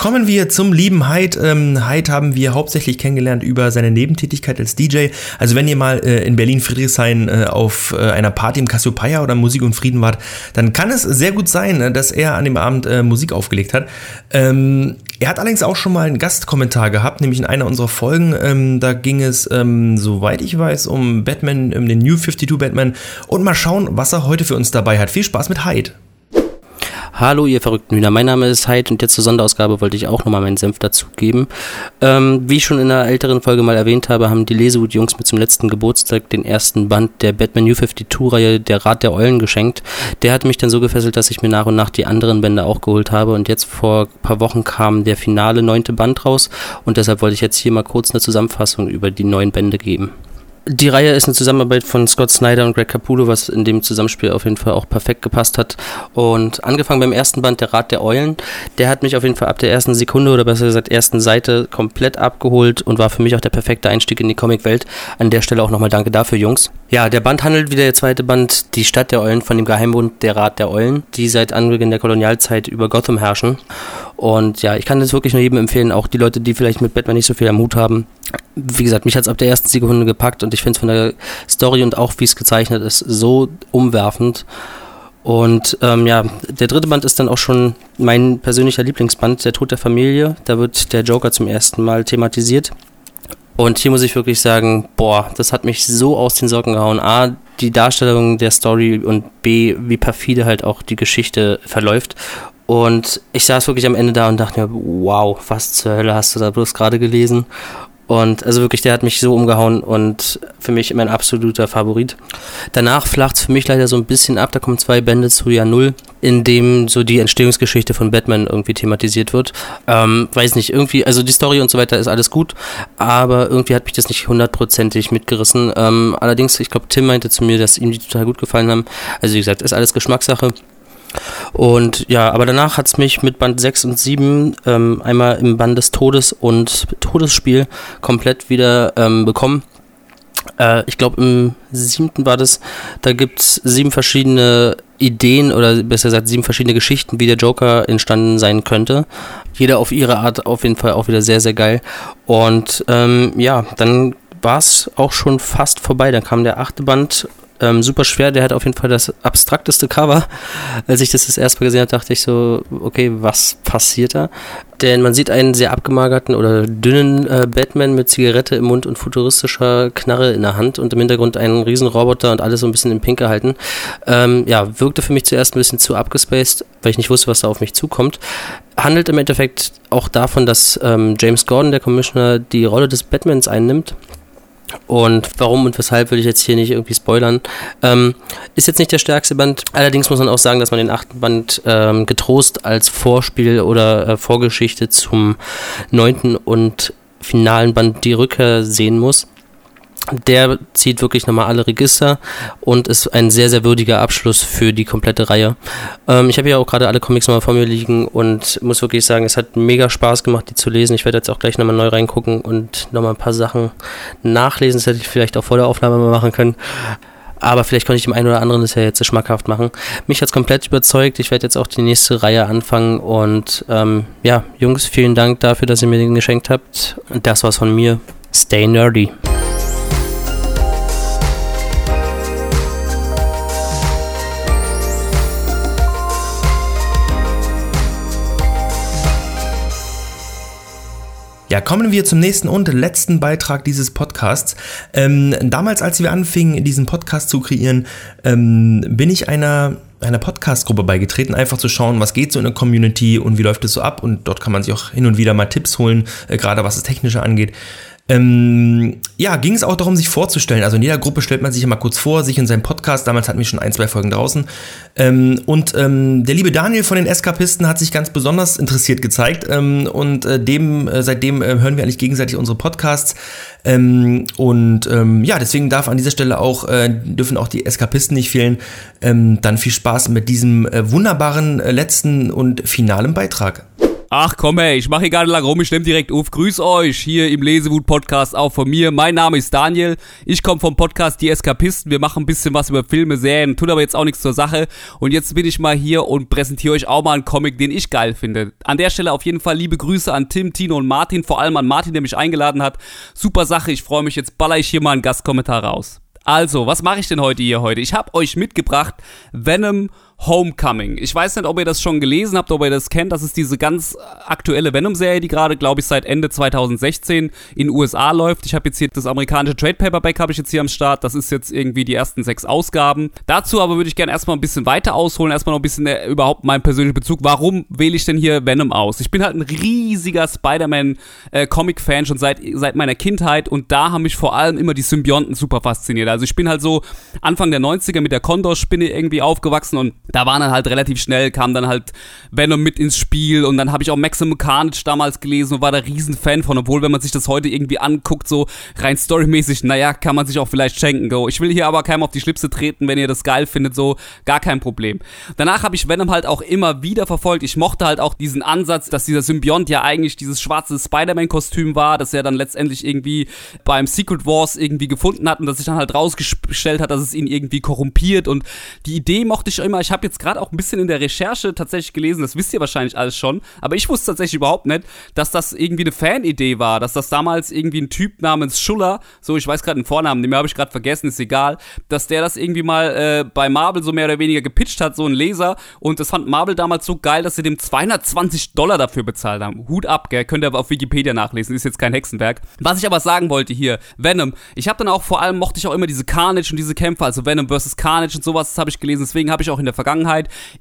Kommen wir zum lieben Hyde. Ähm, Hyde haben wir hauptsächlich kennengelernt über seine Nebentätigkeit als DJ. Also wenn ihr mal äh, in Berlin-Friedrichshain äh, auf äh, einer Party im Cassiopeia oder Musik und Frieden wart, dann kann es sehr gut sein, äh, dass er an dem Abend äh, Musik aufgelegt hat. Ähm, er hat allerdings auch schon mal einen Gastkommentar gehabt, nämlich in einer unserer Folgen. Ähm, da ging es, ähm, soweit ich weiß, um Batman, um den New 52 Batman. Und mal schauen, was er heute für uns dabei hat. Viel Spaß mit Hyde. Hallo, ihr verrückten Hühner. Mein Name ist Heid und jetzt zur Sonderausgabe wollte ich auch nochmal meinen Senf dazugeben. Ähm, wie ich schon in einer älteren Folge mal erwähnt habe, haben die Lesewut-Jungs mir zum letzten Geburtstag den ersten Band der Batman New 52-Reihe Der Rat der Eulen geschenkt. Der hat mich dann so gefesselt, dass ich mir nach und nach die anderen Bände auch geholt habe und jetzt vor ein paar Wochen kam der finale neunte Band raus und deshalb wollte ich jetzt hier mal kurz eine Zusammenfassung über die neuen Bände geben. Die Reihe ist eine Zusammenarbeit von Scott Snyder und Greg Capullo, was in dem Zusammenspiel auf jeden Fall auch perfekt gepasst hat. Und angefangen beim ersten Band, der Rat der Eulen, der hat mich auf jeden Fall ab der ersten Sekunde oder besser gesagt ersten Seite komplett abgeholt und war für mich auch der perfekte Einstieg in die Comicwelt. An der Stelle auch nochmal danke dafür, Jungs. Ja, der Band handelt wie der zweite Band Die Stadt der Eulen von dem Geheimbund der Rat der Eulen, die seit Anbeginn der Kolonialzeit über Gotham herrschen. Und ja, ich kann das wirklich nur jedem empfehlen, auch die Leute, die vielleicht mit Batman nicht so viel am Hut haben. Wie gesagt, mich hat es ab der ersten Sekunde gepackt und ich finde es von der Story und auch wie es gezeichnet ist so umwerfend. Und ähm, ja, der dritte Band ist dann auch schon mein persönlicher Lieblingsband, Der Tod der Familie. Da wird der Joker zum ersten Mal thematisiert. Und hier muss ich wirklich sagen, boah, das hat mich so aus den Socken gehauen. A, die Darstellung der Story und B, wie perfide halt auch die Geschichte verläuft. Und ich saß wirklich am Ende da und dachte mir, wow, was zur Hölle hast du da bloß gerade gelesen? Und also wirklich, der hat mich so umgehauen und für mich mein absoluter Favorit. Danach flacht es für mich leider so ein bisschen ab. Da kommen zwei Bände zu Jahr Null, in dem so die Entstehungsgeschichte von Batman irgendwie thematisiert wird. Ähm, weiß nicht, irgendwie, also die Story und so weiter ist alles gut, aber irgendwie hat mich das nicht hundertprozentig mitgerissen. Ähm, allerdings, ich glaube, Tim meinte zu mir, dass ihm die total gut gefallen haben. Also wie gesagt, ist alles Geschmackssache. Und ja, aber danach hat es mich mit Band 6 und 7 ähm, einmal im Band des Todes und Todesspiel komplett wieder ähm, bekommen. Äh, ich glaube, im siebten war das, da gibt es sieben verschiedene Ideen oder besser gesagt sieben verschiedene Geschichten, wie der Joker entstanden sein könnte. Jeder auf ihre Art auf jeden Fall auch wieder sehr, sehr geil. Und ähm, ja, dann war es auch schon fast vorbei. Dann kam der achte Band ähm, super schwer, der hat auf jeden Fall das abstrakteste Cover. Als ich das das erste Mal gesehen habe, dachte ich so, okay, was passiert da? Denn man sieht einen sehr abgemagerten oder dünnen äh, Batman mit Zigarette im Mund und futuristischer Knarre in der Hand und im Hintergrund einen riesen Roboter und alles so ein bisschen im Pink gehalten. Ähm, ja, wirkte für mich zuerst ein bisschen zu abgespaced, weil ich nicht wusste, was da auf mich zukommt. Handelt im Endeffekt auch davon, dass ähm, James Gordon, der Commissioner, die Rolle des Batmans einnimmt und warum und weshalb will ich jetzt hier nicht irgendwie spoilern. Ähm, ist jetzt nicht der stärkste Band. Allerdings muss man auch sagen, dass man den achten Band ähm, getrost als Vorspiel oder äh, Vorgeschichte zum neunten und finalen Band Die Rückkehr sehen muss der zieht wirklich nochmal alle Register und ist ein sehr, sehr würdiger Abschluss für die komplette Reihe. Ähm, ich habe ja auch gerade alle Comics nochmal vor mir liegen und muss wirklich sagen, es hat mega Spaß gemacht, die zu lesen. Ich werde jetzt auch gleich nochmal neu reingucken und nochmal ein paar Sachen nachlesen. Das hätte ich vielleicht auch vor der Aufnahme mal machen können. Aber vielleicht konnte ich dem einen oder anderen das ja jetzt schmackhaft machen. Mich hat es komplett überzeugt. Ich werde jetzt auch die nächste Reihe anfangen. Und ähm, ja, Jungs, vielen Dank dafür, dass ihr mir den geschenkt habt. Das war's von mir. Stay nerdy. Ja, kommen wir zum nächsten und letzten Beitrag dieses Podcasts. Ähm, damals, als wir anfingen, diesen Podcast zu kreieren, ähm, bin ich einer einer Podcast-Gruppe beigetreten, einfach zu schauen, was geht so in der Community und wie läuft es so ab. Und dort kann man sich auch hin und wieder mal Tipps holen, äh, gerade was das Technische angeht. Ähm, ja, ging es auch darum, sich vorzustellen. Also in jeder Gruppe stellt man sich immer kurz vor, sich in seinem Podcast. Damals hatten wir schon ein, zwei Folgen draußen. Ähm, und ähm, der liebe Daniel von den Eskapisten hat sich ganz besonders interessiert gezeigt. Ähm, und äh, dem, äh, seitdem äh, hören wir eigentlich gegenseitig unsere Podcasts. Ähm, und ähm, ja, deswegen darf an dieser Stelle auch, äh, dürfen auch die Eskapisten nicht fehlen. dann viel Spaß mit diesem äh, wunderbaren äh, letzten und finalen Beitrag. Ach komm ey, ich mache hier gar nicht lange rum, ich nehme direkt auf. Grüß euch hier im Lesewut-Podcast auch von mir. Mein Name ist Daniel, ich komme vom Podcast Die Eskapisten. Wir machen ein bisschen was über Filme, Serien, tut aber jetzt auch nichts zur Sache. Und jetzt bin ich mal hier und präsentiere euch auch mal einen Comic, den ich geil finde. An der Stelle auf jeden Fall liebe Grüße an Tim, Tino und Martin, vor allem an Martin, der mich eingeladen hat. Super Sache, ich freue mich, jetzt baller ich hier mal einen Gastkommentar raus. Also, was mache ich denn heute hier heute? Ich habe euch mitgebracht Venom Homecoming. Ich weiß nicht, ob ihr das schon gelesen habt, ob ihr das kennt. Das ist diese ganz aktuelle Venom-Serie, die gerade, glaube ich, seit Ende 2016 in USA läuft. Ich habe jetzt hier das amerikanische Trade Paperback habe ich jetzt hier am Start. Das ist jetzt irgendwie die ersten sechs Ausgaben. Dazu aber würde ich gerne erstmal ein bisschen weiter ausholen, erstmal noch ein bisschen äh, überhaupt meinen persönlichen Bezug. Warum wähle ich denn hier Venom aus? Ich bin halt ein riesiger Spider-Man-Comic-Fan äh, schon seit, seit meiner Kindheit und da haben mich vor allem immer die Symbionten super fasziniert. Also ich bin halt so Anfang der 90er mit der Condor-Spinne irgendwie aufgewachsen und da waren dann halt relativ schnell, kam dann halt Venom mit ins Spiel und dann habe ich auch Maximum Carnage damals gelesen und war da riesen Fan von, obwohl wenn man sich das heute irgendwie anguckt, so rein storymäßig, naja, kann man sich auch vielleicht schenken, go. Ich will hier aber keinem auf die Schlipse treten, wenn ihr das geil findet, so, gar kein Problem. Danach habe ich Venom halt auch immer wieder verfolgt. Ich mochte halt auch diesen Ansatz, dass dieser Symbiont ja eigentlich dieses schwarze Spider-Man-Kostüm war, das er dann letztendlich irgendwie beim Secret Wars irgendwie gefunden hat und dass sich dann halt rausgestellt hat, dass es ihn irgendwie korrumpiert und die Idee mochte ich immer. Ich habe jetzt gerade auch ein bisschen in der Recherche tatsächlich gelesen, das wisst ihr wahrscheinlich alles schon, aber ich wusste tatsächlich überhaupt nicht, dass das irgendwie eine Fanidee war, dass das damals irgendwie ein Typ namens Schuller, so ich weiß gerade den Vornamen, den habe ich gerade vergessen, ist egal, dass der das irgendwie mal äh, bei Marvel so mehr oder weniger gepitcht hat, so ein Leser und das fand Marvel damals so geil, dass sie dem 220 Dollar dafür bezahlt haben. Hut ab, gell, könnt ihr aber auf Wikipedia nachlesen, ist jetzt kein Hexenwerk. Was ich aber sagen wollte hier, Venom, ich habe dann auch vor allem mochte ich auch immer diese Carnage und diese Kämpfe, also Venom vs. Carnage und sowas, das habe ich gelesen, deswegen habe ich auch in der Vergangenheit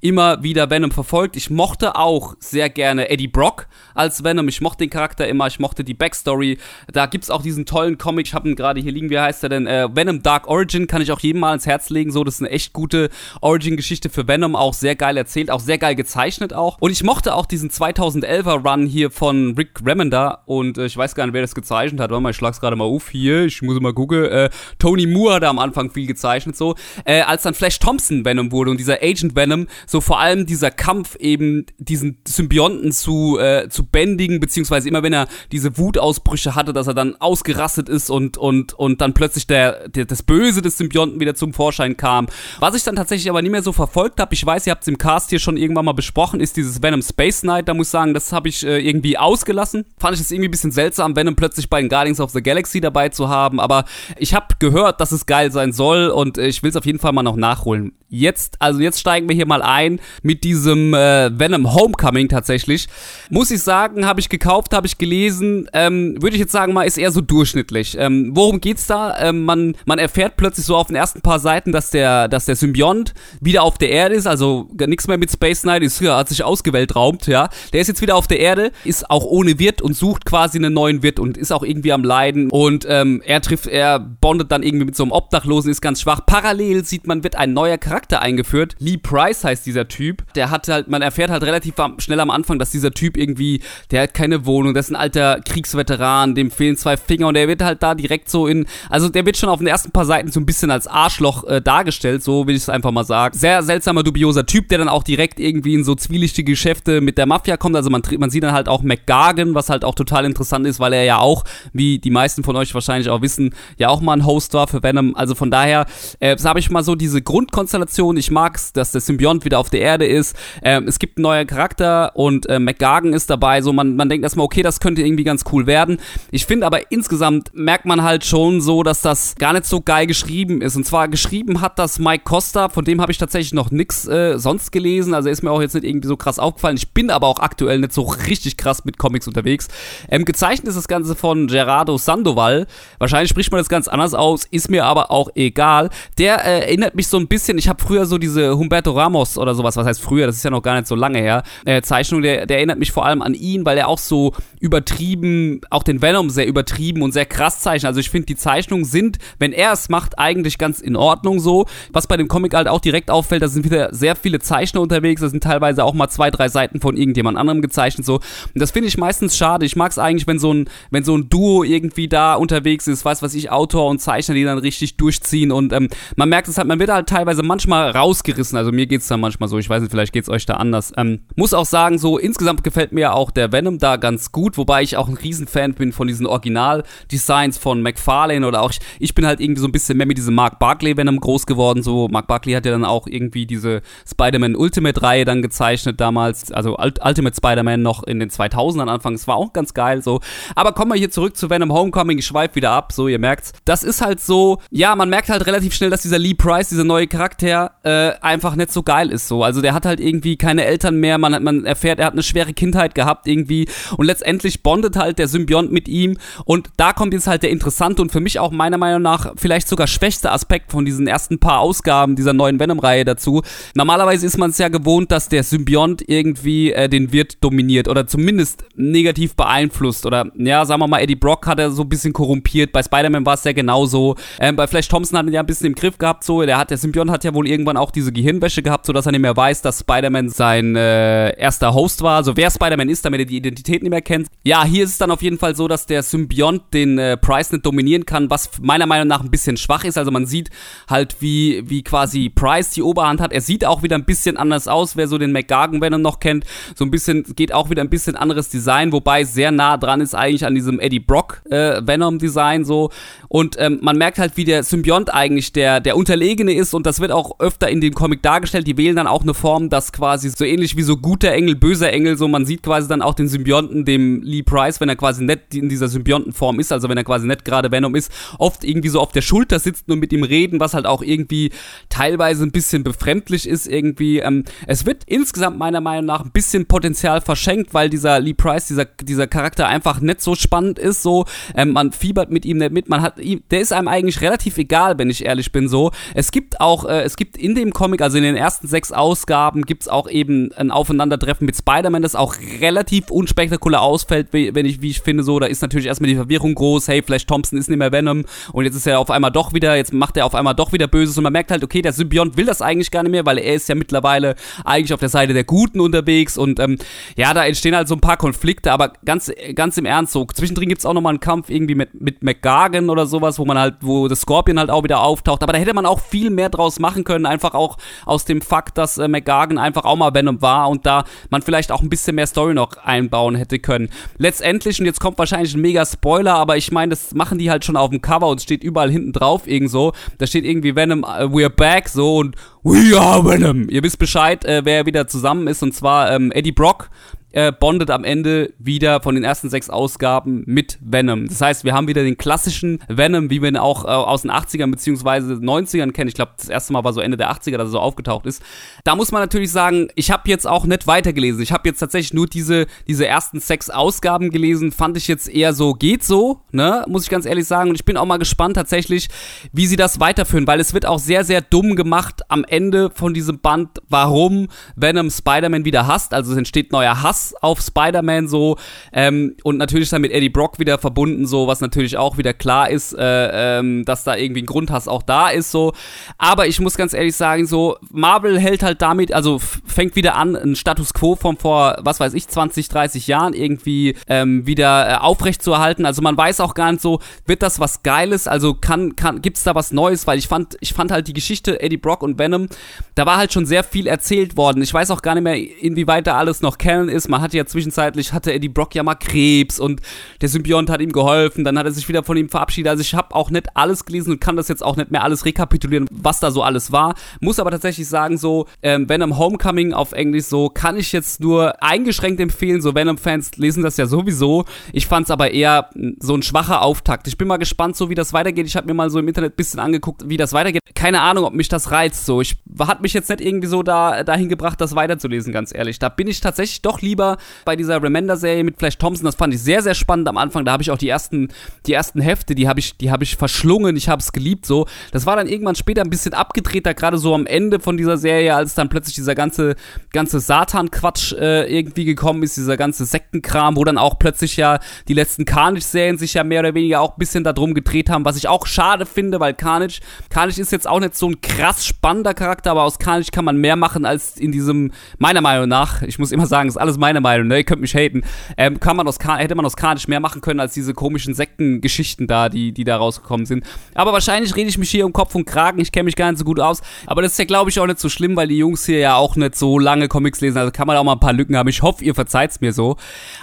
immer wieder Venom verfolgt. Ich mochte auch sehr gerne Eddie Brock als Venom. Ich mochte den Charakter immer, ich mochte die Backstory. Da gibt es auch diesen tollen Comic, ich habe ihn gerade hier liegen, wie heißt er denn? Äh, Venom Dark Origin kann ich auch jedem mal ins Herz legen. So, das ist eine echt gute Origin-Geschichte für Venom, auch sehr geil erzählt, auch sehr geil gezeichnet auch. Und ich mochte auch diesen 2011er Run hier von Rick Remender und äh, ich weiß gar nicht, wer das gezeichnet hat. Warte mal, ich schlag's gerade mal auf hier. Ich muss mal gucken. Äh, Tony Moore hat am Anfang viel gezeichnet so. Äh, als dann Flash Thompson Venom wurde und dieser Agent Venom, so vor allem dieser Kampf eben diesen Symbionten zu, äh, zu bändigen, beziehungsweise immer wenn er diese Wutausbrüche hatte, dass er dann ausgerastet ist und, und, und dann plötzlich der, der, das Böse des Symbionten wieder zum Vorschein kam. Was ich dann tatsächlich aber nie mehr so verfolgt habe, ich weiß, ihr habt es im Cast hier schon irgendwann mal besprochen, ist dieses Venom Space Knight. Da muss ich sagen, das habe ich äh, irgendwie ausgelassen. Fand ich es irgendwie ein bisschen seltsam, Venom plötzlich bei den Guardians of the Galaxy dabei zu haben, aber ich habe gehört, dass es geil sein soll und äh, ich will es auf jeden Fall mal noch nachholen. Jetzt, also jetzt steigen wir hier mal ein mit diesem äh, Venom Homecoming tatsächlich. Muss ich sagen, habe ich gekauft, habe ich gelesen. Ähm, Würde ich jetzt sagen mal, ist eher so durchschnittlich. Ähm, worum geht's da? Ähm, man, man erfährt plötzlich so auf den ersten paar Seiten, dass der, dass der Symbiont wieder auf der Erde ist, also nichts mehr mit Space Knight, ist, ja, hat sich ausgeweltraumt, ja. Der ist jetzt wieder auf der Erde, ist auch ohne Wirt und sucht quasi einen neuen Wirt und ist auch irgendwie am Leiden. Und ähm, er trifft, er bondet dann irgendwie mit so einem Obdachlosen, ist ganz schwach. Parallel sieht man, wird ein neuer Charakter eingeführt. Lee Price heißt dieser Typ. Der hat halt, man erfährt halt relativ schnell am Anfang, dass dieser Typ irgendwie, der hat keine Wohnung, der ist ein alter Kriegsveteran, dem fehlen zwei Finger und der wird halt da direkt so in, also der wird schon auf den ersten paar Seiten so ein bisschen als Arschloch äh, dargestellt, so will ich es einfach mal sagen. Sehr seltsamer, dubioser Typ, der dann auch direkt irgendwie in so zwielichtige Geschäfte mit der Mafia kommt. Also man, man sieht dann halt auch McGargan, was halt auch total interessant ist, weil er ja auch, wie die meisten von euch wahrscheinlich auch wissen, ja auch mal ein Host war für Venom. Also von daher äh, habe ich mal so diese Grundkonstellation. Ich mag's, dass der Symbiont wieder auf der Erde ist. Ähm, es gibt einen neuen Charakter und äh, McGargan ist dabei. So man, man denkt erstmal, okay, das könnte irgendwie ganz cool werden. Ich finde aber insgesamt merkt man halt schon so, dass das gar nicht so geil geschrieben ist. Und zwar geschrieben hat das Mike Costa, von dem habe ich tatsächlich noch nix äh, sonst gelesen. Also ist mir auch jetzt nicht irgendwie so krass aufgefallen. Ich bin aber auch aktuell nicht so richtig krass mit Comics unterwegs. Ähm, gezeichnet ist das Ganze von Gerardo Sandoval. Wahrscheinlich spricht man das ganz anders aus, ist mir aber auch egal. Der äh, erinnert mich so ein bisschen, ich habe früher so diese Humberto Ramos oder sowas, was heißt früher, das ist ja noch gar nicht so lange her, äh, Zeichnung, der, der erinnert mich vor allem an ihn, weil er auch so übertrieben, auch den Venom sehr übertrieben und sehr krass zeichnet. Also ich finde, die Zeichnungen sind, wenn er es macht, eigentlich ganz in Ordnung so. Was bei dem Comic halt auch direkt auffällt, da sind wieder sehr viele Zeichner unterwegs, da sind teilweise auch mal zwei, drei Seiten von irgendjemand anderem gezeichnet so. Und das finde ich meistens schade. Ich mag es eigentlich, wenn so ein, wenn so ein Duo irgendwie da unterwegs ist, weiß was ich, Autor und Zeichner, die dann richtig durchziehen und ähm, man merkt es halt, man wird halt teilweise manchmal rausgerissen. Also mir geht es dann manchmal so, ich weiß nicht, vielleicht geht es euch da anders. Ähm, muss auch sagen, so insgesamt gefällt mir auch der Venom da ganz gut, wobei ich auch ein Riesenfan bin von diesen Original-Designs von McFarlane oder auch, ich, ich bin halt irgendwie so ein bisschen mehr mit diesem Mark Barkley Venom groß geworden. So, Mark Barkley hat ja dann auch irgendwie diese Spider-Man Ultimate-Reihe dann gezeichnet damals, also Ultimate Spider-Man noch in den 2000ern Anfang. Es war auch ganz geil so. Aber kommen wir hier zurück zu Venom Homecoming. Ich schweife wieder ab, so, ihr merkt's. Das ist halt so, ja, man merkt halt relativ schnell, dass dieser Lee Price, dieser neue Charakter, äh, einfach einfach nicht so geil ist so. Also der hat halt irgendwie keine Eltern mehr, man, man erfährt, er hat eine schwere Kindheit gehabt irgendwie und letztendlich bondet halt der Symbiont mit ihm und da kommt jetzt halt der interessante und für mich auch meiner Meinung nach vielleicht sogar schwächste Aspekt von diesen ersten paar Ausgaben dieser neuen Venom-Reihe dazu. Normalerweise ist man es ja gewohnt, dass der Symbiont irgendwie äh, den Wirt dominiert oder zumindest negativ beeinflusst oder ja, sagen wir mal, Eddie Brock hat er so ein bisschen korrumpiert, bei Spider-Man war es ja genauso, ähm, bei Flash Thompson hat er ja ein bisschen im Griff gehabt so, der hat, der Symbiont hat ja wohl irgendwann auch diese Gehirnwäsche gehabt, so dass er nicht mehr weiß, dass Spider-Man sein äh, erster Host war, also wer Spider-Man ist, damit er die Identität nicht mehr kennt. Ja, hier ist es dann auf jeden Fall so, dass der Symbiont den äh, Price nicht dominieren kann, was meiner Meinung nach ein bisschen schwach ist, also man sieht halt, wie, wie quasi Price die Oberhand hat, er sieht auch wieder ein bisschen anders aus, wer so den McGargan Venom noch kennt, so ein bisschen, geht auch wieder ein bisschen anderes Design, wobei sehr nah dran ist eigentlich an diesem Eddie Brock äh, Venom Design so. Und ähm, man merkt halt, wie der Symbiont eigentlich der, der Unterlegene ist. Und das wird auch öfter in dem Comic dargestellt. Die wählen dann auch eine Form, das quasi so ähnlich wie so guter Engel, böser Engel, so man sieht quasi dann auch den Symbionten, dem Lee Price, wenn er quasi nicht in dieser Symbiontenform ist, also wenn er quasi nicht gerade Venom ist, oft irgendwie so auf der Schulter sitzt und mit ihm reden, was halt auch irgendwie teilweise ein bisschen befremdlich ist irgendwie. Ähm, es wird insgesamt meiner Meinung nach ein bisschen Potenzial verschenkt, weil dieser Lee Price, dieser, dieser Charakter einfach nicht so spannend ist, so, ähm, man fiebert mit ihm nicht mit, man hat, der ist einem eigentlich relativ egal, wenn ich ehrlich bin, so. Es gibt auch, äh, es gibt in dem Comic, also in den ersten sechs Ausgaben, gibt's auch eben ein Aufeinandertreffen mit Spider-Man, das auch relativ unspektakulär ausfällt, wenn ich, wie ich finde, so. Da ist natürlich erstmal die Verwirrung groß, hey, Flash Thompson ist nicht mehr Venom. Und jetzt ist er auf einmal doch wieder, jetzt macht er auf einmal doch wieder Böses. Und man merkt halt, okay, der Symbiont will das eigentlich gar nicht mehr, weil er ist ja mittlerweile eigentlich auf der Seite der Guten unterwegs. Und ähm, ja, da entstehen halt so ein paar Konflikte, aber ganz, ganz im Ernst so. Zwischendrin gibt's auch nochmal einen Kampf irgendwie mit, mit McGargan oder sowas, wo man halt, wo das Scorpion halt auch wieder auftaucht, aber da hätte man auch viel mehr draus machen können, einfach auch aus dem Fakt, dass äh, McGargan einfach auch mal Venom war und da man vielleicht auch ein bisschen mehr Story noch einbauen hätte können. Letztendlich, und jetzt kommt wahrscheinlich ein mega Spoiler, aber ich meine, das machen die halt schon auf dem Cover und steht überall hinten drauf irgend so. Da steht irgendwie Venom, uh, we're back, so und We are Venom. Ihr wisst Bescheid, äh, wer wieder zusammen ist, und zwar ähm, Eddie Brock äh, bondet am Ende wieder von den ersten sechs Ausgaben mit Venom. Das heißt, wir haben wieder den klassischen Venom, wie wir ihn auch äh, aus den 80ern bzw. 90ern kennen. Ich glaube, das erste Mal war so Ende der 80er, dass er so aufgetaucht ist. Da muss man natürlich sagen, ich habe jetzt auch nicht weitergelesen. Ich habe jetzt tatsächlich nur diese, diese ersten sechs Ausgaben gelesen. Fand ich jetzt eher so, geht so, ne? Muss ich ganz ehrlich sagen. Und ich bin auch mal gespannt tatsächlich, wie sie das weiterführen, weil es wird auch sehr, sehr dumm gemacht am Ende von diesem Band, warum Venom Spider-Man wieder hasst. Also es entsteht neuer Hass auf Spider-Man so ähm, und natürlich dann mit Eddie Brock wieder verbunden, so was natürlich auch wieder klar ist, äh, ähm, dass da irgendwie ein Grundhass auch da ist so. Aber ich muss ganz ehrlich sagen, so Marvel hält halt damit, also fängt wieder an, einen Status Quo von vor, was weiß ich, 20, 30 Jahren irgendwie ähm, wieder äh, aufrecht. Also man weiß auch gar nicht so, wird das was Geiles? Also kann, kann, gibt's da was Neues? Weil ich fand, ich fand halt die Geschichte Eddie Brock und Venom, da war halt schon sehr viel erzählt worden. Ich weiß auch gar nicht mehr, inwieweit da alles noch Canon ist man hatte ja zwischenzeitlich, hatte Eddie Brock ja mal Krebs und der Symbiont hat ihm geholfen, dann hat er sich wieder von ihm verabschiedet. Also ich habe auch nicht alles gelesen und kann das jetzt auch nicht mehr alles rekapitulieren, was da so alles war. Muss aber tatsächlich sagen, so ähm, Venom Homecoming auf Englisch so, kann ich jetzt nur eingeschränkt empfehlen. So Venom-Fans lesen das ja sowieso. Ich fand es aber eher so ein schwacher Auftakt. Ich bin mal gespannt, so wie das weitergeht. Ich habe mir mal so im Internet ein bisschen angeguckt, wie das weitergeht. Keine Ahnung, ob mich das reizt. So, ich hat mich jetzt nicht irgendwie so da dahin gebracht, das weiterzulesen, ganz ehrlich. Da bin ich tatsächlich doch lieber lieber bei dieser Remender-Serie mit Flash Thompson. Das fand ich sehr, sehr spannend am Anfang. Da habe ich auch die ersten, die ersten Hefte, die habe ich, die habe ich verschlungen. Ich habe es geliebt so. Das war dann irgendwann später ein bisschen abgedreht, da gerade so am Ende von dieser Serie, als dann plötzlich dieser ganze, ganze Satan-Quatsch äh, irgendwie gekommen ist, dieser ganze Sektenkram, wo dann auch plötzlich ja die letzten Carnage-Serien sich ja mehr oder weniger auch ein bisschen darum gedreht haben, was ich auch schade finde, weil Carnage, Carnage ist jetzt auch nicht so ein krass spannender Charakter, aber aus Carnage kann man mehr machen als in diesem, meiner Meinung nach, ich muss immer sagen, ist alles mein meine Meinung, ne? Ihr könnt mich haten. Ähm, kann man aus hätte man aus Karnisch mehr machen können als diese komischen Sektengeschichten da, die, die da rausgekommen sind. Aber wahrscheinlich rede ich mich hier um Kopf und Kragen. Ich kenne mich gar nicht so gut aus. Aber das ist ja, glaube ich, auch nicht so schlimm, weil die Jungs hier ja auch nicht so lange Comics lesen. Also kann man auch mal ein paar Lücken haben. Ich hoffe, ihr verzeiht's mir so.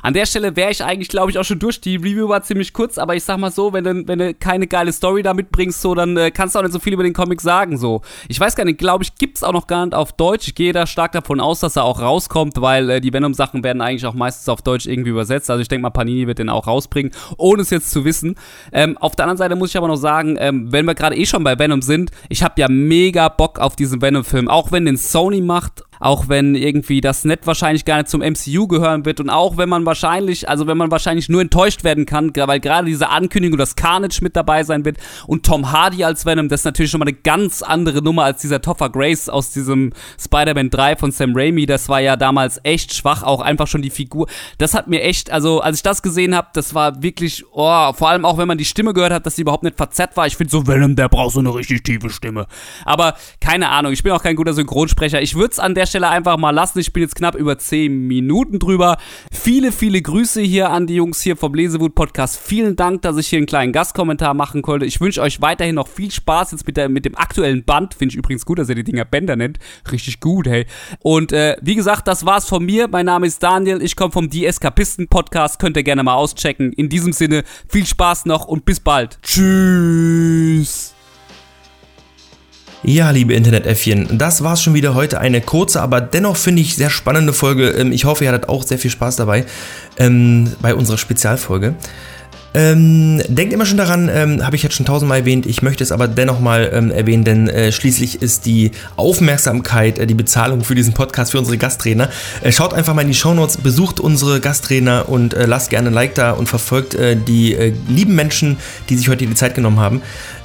An der Stelle wäre ich eigentlich, glaube ich, auch schon durch. Die Review war ziemlich kurz, aber ich sag mal so, wenn du, wenn du keine geile Story da mitbringst, so, dann äh, kannst du auch nicht so viel über den Comic sagen. So. Ich weiß gar nicht, glaube ich, gibt's auch noch gar nicht auf Deutsch. Ich gehe da stark davon aus, dass er auch rauskommt, weil äh, die Venom-Sachen Sachen werden eigentlich auch meistens auf Deutsch irgendwie übersetzt. Also ich denke mal, Panini wird den auch rausbringen, ohne es jetzt zu wissen. Ähm, auf der anderen Seite muss ich aber noch sagen, ähm, wenn wir gerade eh schon bei Venom sind, ich habe ja mega Bock auf diesen Venom-Film, auch wenn den Sony macht auch wenn irgendwie das Net wahrscheinlich gar nicht zum MCU gehören wird und auch wenn man wahrscheinlich, also wenn man wahrscheinlich nur enttäuscht werden kann, weil gerade diese Ankündigung, dass Carnage mit dabei sein wird und Tom Hardy als Venom, das ist natürlich schon mal eine ganz andere Nummer als dieser Topher Grace aus diesem Spider-Man 3 von Sam Raimi. Das war ja damals echt schwach, auch einfach schon die Figur. Das hat mir echt, also als ich das gesehen habe, das war wirklich, oh, vor allem auch wenn man die Stimme gehört hat, dass sie überhaupt nicht verzerrt war. Ich finde so, Venom, der braucht so eine richtig tiefe Stimme. Aber keine Ahnung, ich bin auch kein guter Synchronsprecher. Ich würde es an der der Stelle einfach mal lassen. Ich bin jetzt knapp über 10 Minuten drüber. Viele, viele Grüße hier an die Jungs hier vom Lesewut Podcast. Vielen Dank, dass ich hier einen kleinen Gastkommentar machen konnte. Ich wünsche euch weiterhin noch viel Spaß jetzt mit, der, mit dem aktuellen Band. Finde ich übrigens gut, dass ihr die Dinger Bänder nennt. Richtig gut, hey. Und äh, wie gesagt, das war's von mir. Mein Name ist Daniel. Ich komme vom Die Eskapisten Podcast. Könnt ihr gerne mal auschecken. In diesem Sinne, viel Spaß noch und bis bald. Tschüss. Ja, liebe Internetäffchen, das war's schon wieder heute. Eine kurze, aber dennoch finde ich sehr spannende Folge. Ähm, ich hoffe, ihr hattet auch sehr viel Spaß dabei ähm, bei unserer Spezialfolge. Ähm, denkt immer schon daran, ähm, habe ich jetzt schon tausendmal erwähnt, ich möchte es aber dennoch mal ähm, erwähnen, denn äh, schließlich ist die Aufmerksamkeit, äh, die Bezahlung für diesen Podcast für unsere Gasttrainer. Äh, schaut einfach mal in die Shownotes, besucht unsere Gasttrainer und äh, lasst gerne ein Like da und verfolgt äh, die äh, lieben Menschen, die sich heute die Zeit genommen haben.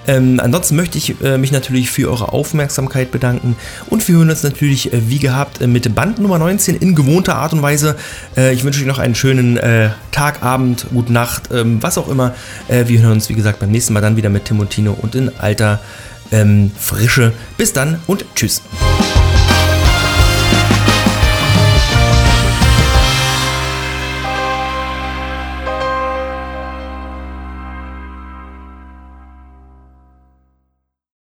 Ähm, ansonsten möchte ich äh, mich natürlich für eure Aufmerksamkeit bedanken und wir hören uns natürlich äh, wie gehabt äh, mit Band Nummer 19 in gewohnter Art und Weise. Äh, ich wünsche euch noch einen schönen äh, Tag, Abend, gute Nacht, ähm, was auch immer. Äh, wir hören uns wie gesagt beim nächsten Mal dann wieder mit Timotino und in alter ähm, Frische. Bis dann und tschüss.